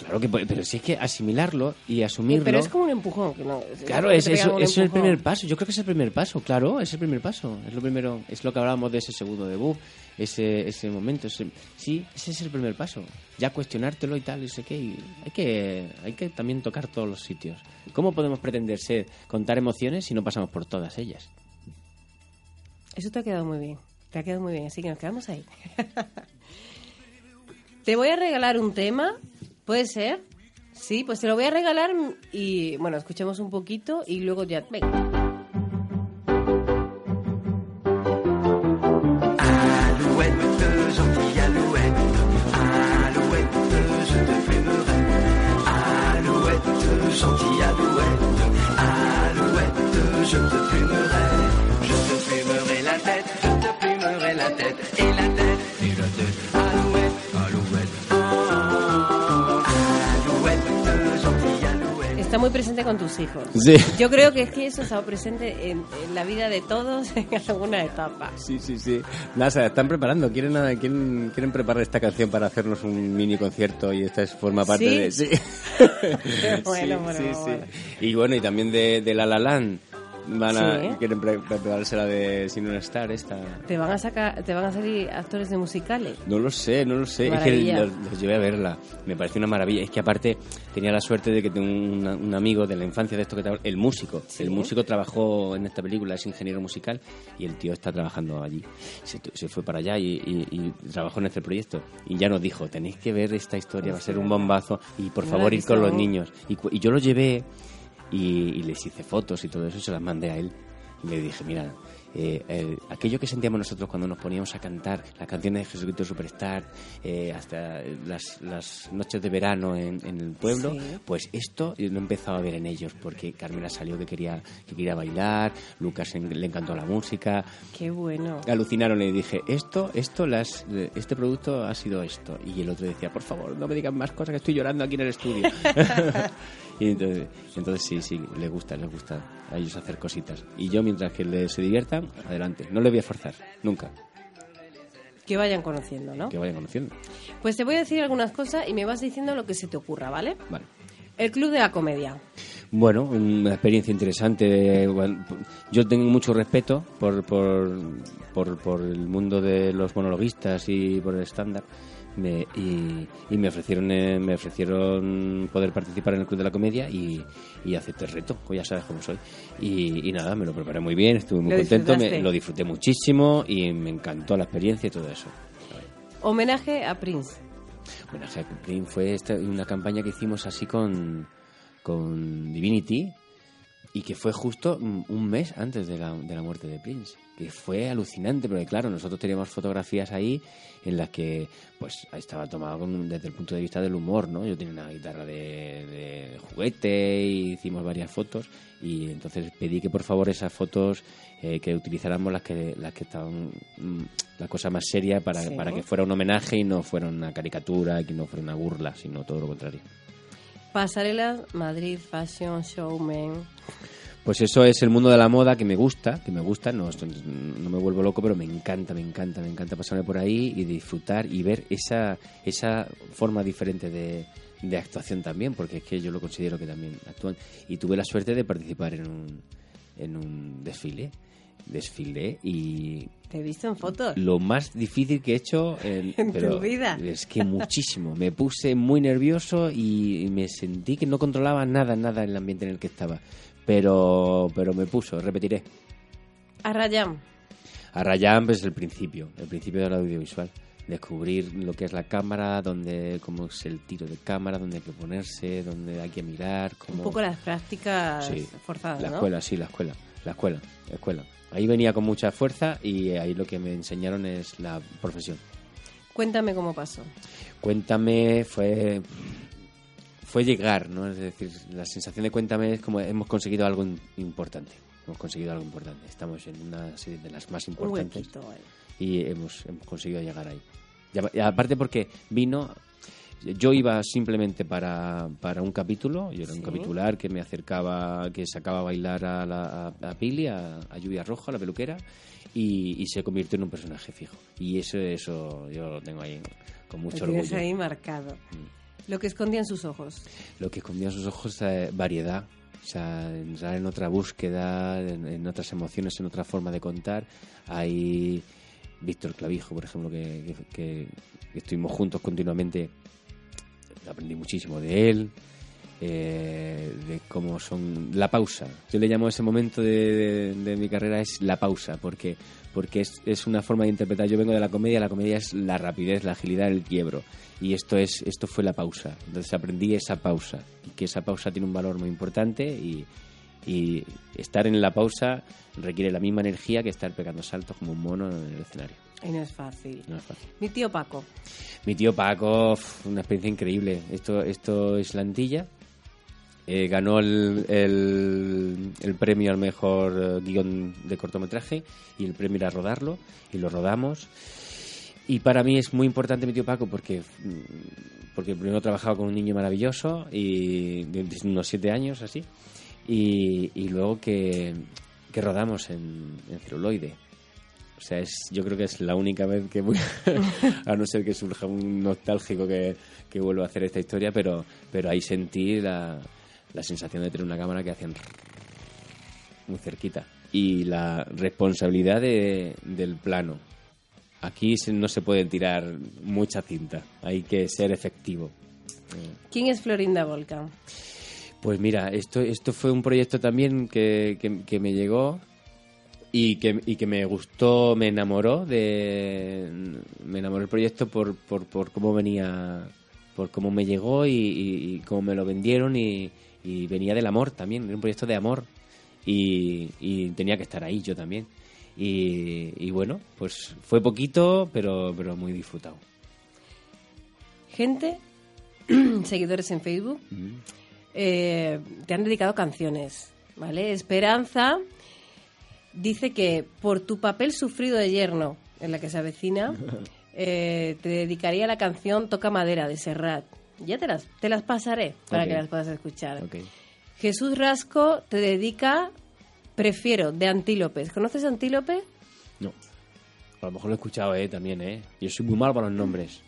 Claro que puede, pero si es que asimilarlo y asumirlo Pero es como un empujón. Que no, Claro, es, te pegan eso, es el primer paso. Yo creo que es el primer paso, claro, es el primer paso. Es lo primero, es lo que hablábamos de ese segundo debut, ese, ese momento. ese- sí, ese es el primer paso. Ya cuestionártelo y tal, y sé qué. y hay que, hay que también tocar todos los sitios. ¿Cómo podemos pretender ser, contar emociones si no pasamos por todas ellas? Eso te ha quedado muy bien. Te ha quedado muy bien, así que nos quedamos ahí. te voy a regalar un tema, ¿puede ser? Sí, pues te lo voy a regalar y bueno, escuchemos un poquito y luego ya. Venga. Está muy presente con tus hijos. Sí. Yo creo que es que eso está presente en, en la vida de todos en alguna etapa. Sí, sí, sí. Nada, se están preparando. Quieren, ah, quieren, quieren preparar esta canción para hacernos un mini concierto y esta es, forma parte ¿Sí? de... Sí. bueno, Sí, bueno. Y bueno, y también de, de La La Land. Van a, Sí. Quieren pre- prepararse la de Sin un Star, esta... ¿Te van a sacar, te van a salir actores de musicales? No lo sé, no lo sé. Es que Maravilla. los, los llevé a verla. Me pareció una maravilla. Es que aparte tenía la suerte de que tengo un, un amigo de la infancia de esto que el músico. Sí. El músico trabajó en esta película, es ingeniero musical y el tío está trabajando allí. Se, se fue para allá y, y- y trabajó en este proyecto. Y ya nos dijo, tenéis que ver esta historia, va a ser un bombazo y por favor ir con los niños. Y, y yo lo llevé y, y les hice fotos y todo eso y se las mandé a él. Y le dije, mira, eh, el- aquello que sentíamos nosotros cuando nos poníamos a cantar las canciones de Jesucristo Superstar, eh, hasta las, las noches de verano en, en el pueblo, Sí. pues esto lo he empezado a ver en ellos, porque Carmela salió que quería, que quería bailar, Lucas en- le encantó la música, Qué bueno. alucinaron y dije, esto, esto, las, este producto ha sido esto. Y el otro decía, por favor, no me digan más cosas que estoy llorando aquí en el estudio. y entonces, entonces sí, sí, les gusta, les gusta a ellos hacer cositas. Y yo, mientras que les se diviertan, adelante. No les voy a forzar, nunca, Que vayan conociendo, ¿no? que vayan conociendo. Pues te voy a decir algunas cosas y me vas diciendo lo que se te ocurra, ¿vale? Vale. El Club de la Comedia. Bueno, una experiencia interesante. Bueno, Yo tengo mucho respeto por, por, por, por el mundo de los monologuistas y por el estándar. Me- y, y me ofrecieron eh, me ofrecieron poder participar en el Club de la Comedia y, y acepté el reto, pues ya sabes cómo soy. Y, y nada, me lo preparé muy bien, estuve muy ¿Lo contento, me, lo disfruté muchísimo y me encantó la experiencia y todo eso. Homenaje a Prince. Sea, que Prince fue esta- una campaña que hicimos así con, con Divinity y que fue justo mm, un mes antes de la, de la muerte de Prince. Que fue alucinante, porque claro, nosotros teníamos fotografías ahí en las que pues estaba tomado con- desde el punto de vista del humor, ¿no? Yo tenía una guitarra de, de juguete y hicimos varias fotos y entonces pedí que por favor esas fotos eh, que utilizáramos las que las que estaban mm, la cosa más seria para, Sí. para que fuera un homenaje y no fuera una caricatura y que no fuera una burla, sino todo lo contrario. Pasarelas, Madrid, Fashion, Showman. Pues eso es el mundo de la moda que me gusta, que me gusta, no, no me vuelvo loco, pero me encanta, me encanta, me encanta pasarme por ahí y disfrutar y ver esa, esa forma diferente de, de actuación también, porque es que yo lo considero que también actúan. Y tuve la suerte de participar en un, en un desfile, desfilé y Te he visto en fotos. lo más difícil que he hecho en, En tu vida. Es que muchísimo. Me puse muy nervioso y me sentí que no controlaba nada, nada en el ambiente en el que estaba. Pero, pero me puso, repetiré. A Rayam. A Rayán, pues el principio, el principio del audiovisual. Descubrir lo que es la cámara, dónde, cómo es el tiro de cámara, dónde hay que ponerse, dónde hay que mirar. Cómo... Un poco las prácticas Sí, forzadas, La ¿no? escuela, sí, la escuela. La escuela, la escuela. Ahí venía con mucha fuerza y ahí lo que me enseñaron es la profesión. Cuéntame cómo pasó. Cuéntame fue fue llegar, ¿no? Es decir, la sensación de Cuéntame es como hemos conseguido algo importante. Hemos conseguido algo importante. Estamos en una serie de las más Un importantes huequito, vale. y hemos, hemos conseguido llegar ahí. Y aparte porque vino, yo iba simplemente para, para un capítulo, yo era un capitular que me acercaba, que sacaba a bailar a, la, a, a Pili, a, a Lluvia Roja, la peluquera, y, y se convirtió en un personaje fijo. Y eso, eso yo lo tengo ahí con mucho Lo orgullo. Mm. ahí marcado. Lo que escondía en sus ojos. Lo que escondía en sus ojos es variedad. O sea, entrar en otra búsqueda, en, en otras emociones, en otra forma de contar. Hay Víctor Clavijo, por ejemplo, que- que estuvimos juntos continuamente. Aprendí muchísimo de él, eh, de cómo son... La pausa. Yo le llamo ese momento de, mi carrera es la pausa, porque, porque es, es una forma de interpretar. Yo vengo de la comedia, la comedia es la rapidez, la agilidad, el quiebro. Y esto, es, esto fue la pausa. Entonces aprendí esa pausa, y que esa pausa tiene un valor muy importante y estar en la pausa requiere la misma energía que estar pegando saltos como un mono en el escenario. Y no es fácil. No es fácil. Mi tío Paco. Mi tío Paco, una experiencia increíble. Esto, esto es la Antilla. Eh, ganó el, el, el premio al mejor eh, guion de cortometraje y el premio era rodarlo y lo rodamos. Y para mí es muy importante mi tío Paco porque, mm, porque primero trabajaba con un niño maravilloso y de unos siete años así. Y, y luego que, que rodamos en, en celuloide. O sea, es, yo creo que es la única vez que voy, a no ser que surja un nostálgico que, que vuelva a hacer esta historia, pero, pero ahí sentí la, la sensación de tener una cámara que hacían muy cerquita. Y la responsabilidad de- del plano. Aquí no se puede tirar mucha cinta, hay que ser efectivo. ¿Quién es Florinda Volcan? Pues mira, esto, esto fue un proyecto también que, que- que me llegó y que, y que me gustó, me enamoró de me enamoró el proyecto por, por, por cómo venía, por cómo me llegó y, y- y cómo me lo vendieron y, y venía del amor también, era un proyecto de amor y, tenía que estar ahí yo también. Y, y bueno, pues fue poquito, pero, pero muy disfrutado. Gente, seguidores en Facebook, eh, te han dedicado canciones, ¿vale? Esperanza dice que por tu papel sufrido de yerno en la que se avecina, eh, te dedicaría la canción Toca Madera de Serrat. Ya te las, te las pasaré para que las puedas escuchar. Jesús Rasco te dedica Prefiero de Antílopes. ¿Conoces Antílope? No. A lo mejor lo he escuchado, eh, también, eh. Yo soy muy malo para los nombres.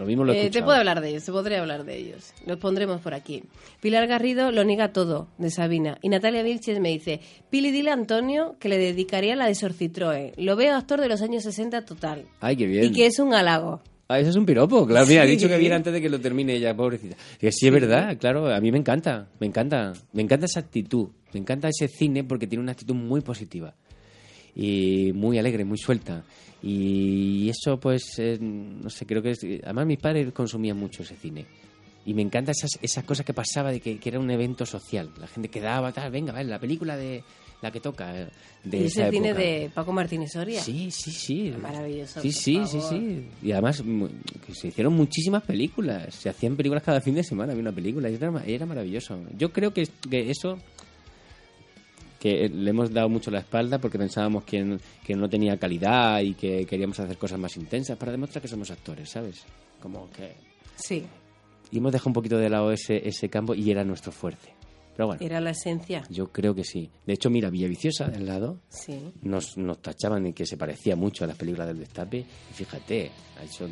Lo mismo lo he Eh, te puedo hablar de ellos, te podré hablar de ellos. Los pondremos por aquí. Pilar Garrido lo niega todo, de Sabina. Y Natalia Vilches me dice, Pili, dile a Antonio que le dedicaría la de Sorcitroe. Lo veo actor de los años 60 total. Ay, qué bien. Y que es un halago. Ah, eso es un piropo, claro. Mira, ha dicho que viene antes de que lo termine ella, pobrecita. Que sí, es verdad, claro. A mí me encanta, me encanta. Me encanta esa actitud. Me encanta ese cine porque tiene una actitud muy positiva. Y muy alegre, muy suelta. Y eso, pues, eh, no sé, creo que es... Además, mis padres consumían mucho ese cine. Y me encanta esas, esas cosas que pasaba de que, que era un evento social. La gente quedaba, tal, venga, vale, la película de la que toca. eh, De Y esa cine época. de Paco Martínez Soria. Sí, sí, sí. Maravilloso, Sí, sí, sí, sí. Y además que se hicieron muchísimas películas. Se hacían películas cada fin de semana, había una película y era, era maravilloso. Yo creo que, que eso que le hemos dado mucho la espalda porque pensábamos que, que no tenía calidad y que queríamos hacer cosas más intensas para demostrar que somos actores, ¿sabes? Como que... Sí, Y hemos dejado un poquito de lado ese, ese campo y era nuestro fuerte. Pero bueno, era la esencia. yo creo que sí. De hecho, mira, Villaviciosa, del lado, Sí. nos, nos tachaban de que se parecía mucho a las películas del Destape. Y fíjate, ha hecho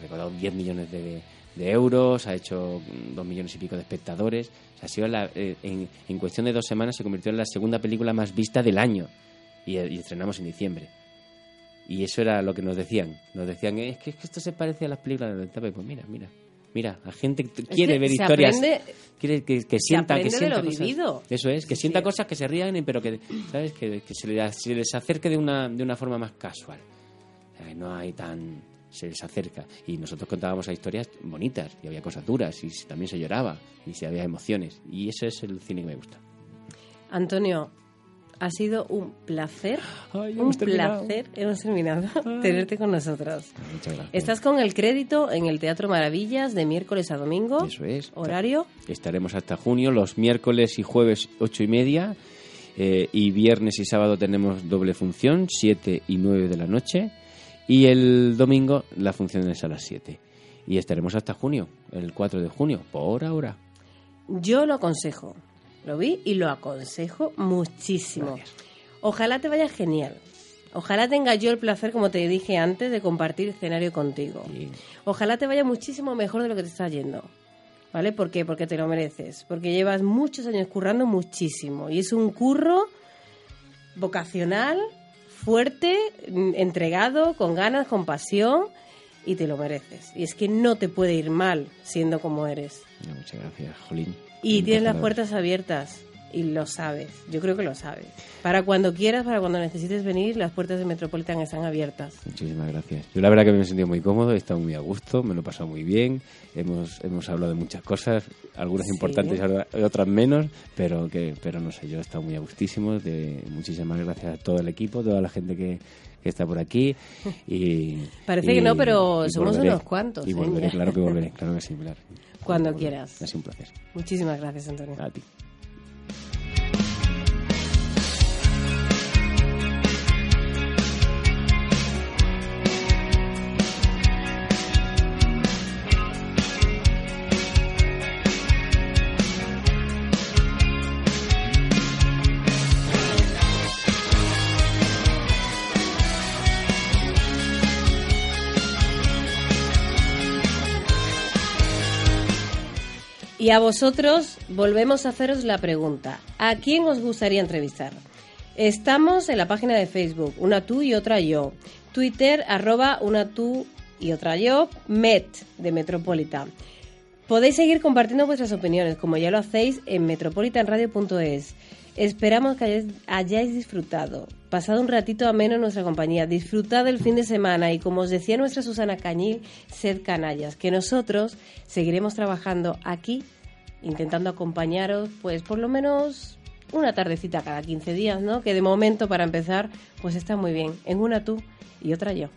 recaudado 10 millones de, de euros, ha hecho 2 millones y pico de espectadores. Ha sido la- eh, en, en cuestión de dos semanas se convirtió en la segunda película más vista del año. Y, y estrenamos en diciembre. Y eso era lo que nos decían. Nos decían, es que, es que esto se parece a las películas del Destape. Pues mira, mira. Mira, la gente quiere que ver historias. aprende- quiere que, que sienta, que de sienta lo cosas. vivido. Eso es, que Sí, sienta sí. cosas que se rían, pero que, ¿sabes? Que, que se, les, se les acerque de una, de una forma más casual. Eh, No hay tan... se les acerca. Y nosotros contábamos a historias bonitas, y había cosas duras, y también se lloraba, y se había emociones. Y eso es el cine que me gusta. Antonio, ha sido un placer, Ay, un terminado. placer, hemos terminado, tenerte con nosotros. Muchas gracias. Estás con el crédito en el Teatro Maravillas de miércoles a domingo. Eso es. Horario. Estaremos hasta junio, los miércoles y jueves ocho y media, eh, y viernes y sábado tenemos doble función, 7 y 9 de la noche, y el domingo la función es a las 7. Y estaremos hasta junio, el 4 de junio, por ahora. Yo lo aconsejo. Lo vi y lo aconsejo muchísimo. Ojalá te vaya genial. Ojalá tenga yo el placer, como te dije antes, de compartir escenario contigo. Ojalá te vaya muchísimo mejor de lo que te está yendo. ¿Vale? ¿Por qué? Porque te lo mereces. Porque llevas muchos años currando muchísimo. Y es un curro vocacional, fuerte, entregado, con ganas, con pasión. Y te lo mereces. Y es que no te puede ir mal siendo como eres. no, muchas gracias, Jolín. Y tienes las puertas abiertas. Y lo sabes. Yo creo que lo sabes. Para cuando quieras, para cuando necesites venir, las puertas de Metropolitan están abiertas. Muchísimas gracias. Yo la verdad que me he sentido muy cómodo, he estado muy a gusto, me lo he pasado muy bien. Hemos, hemos hablado de muchas cosas, algunas Sí. importantes y otras menos, pero que pero no sé, yo he estado muy a gustísimo. De, muchísimas gracias a todo el equipo, toda la gente que, que está por aquí. Y, Parece y- que no, pero somos volveré. unos cuantos, Y ¿eh? volveré, claro que volveré, claro que sí, Pilar. Cuando quieras. Ha sido un placer. Muchísimas gracias, Antonio. A ti. A vosotros volvemos a haceros la pregunta. ¿A quién os gustaría entrevistar? Estamos en la página de Facebook, una tú y otra yo. Twitter, arroba una tú y otra yo, Met de Metropolitan. Podéis seguir compartiendo vuestras opiniones, como ya lo hacéis en metropolitanradio.es. Esperamos que hayáis, disfrutado, pasado un ratito ameno en nuestra compañía, disfrutad del fin de semana y como os decía nuestra Susana Cañil, sed canallas, que nosotros seguiremos trabajando aquí, intentando acompañaros, pues por lo menos una tardecita cada 15 días, ¿no? Que de momento, para empezar, pues está muy bien, en una tú y otra yo.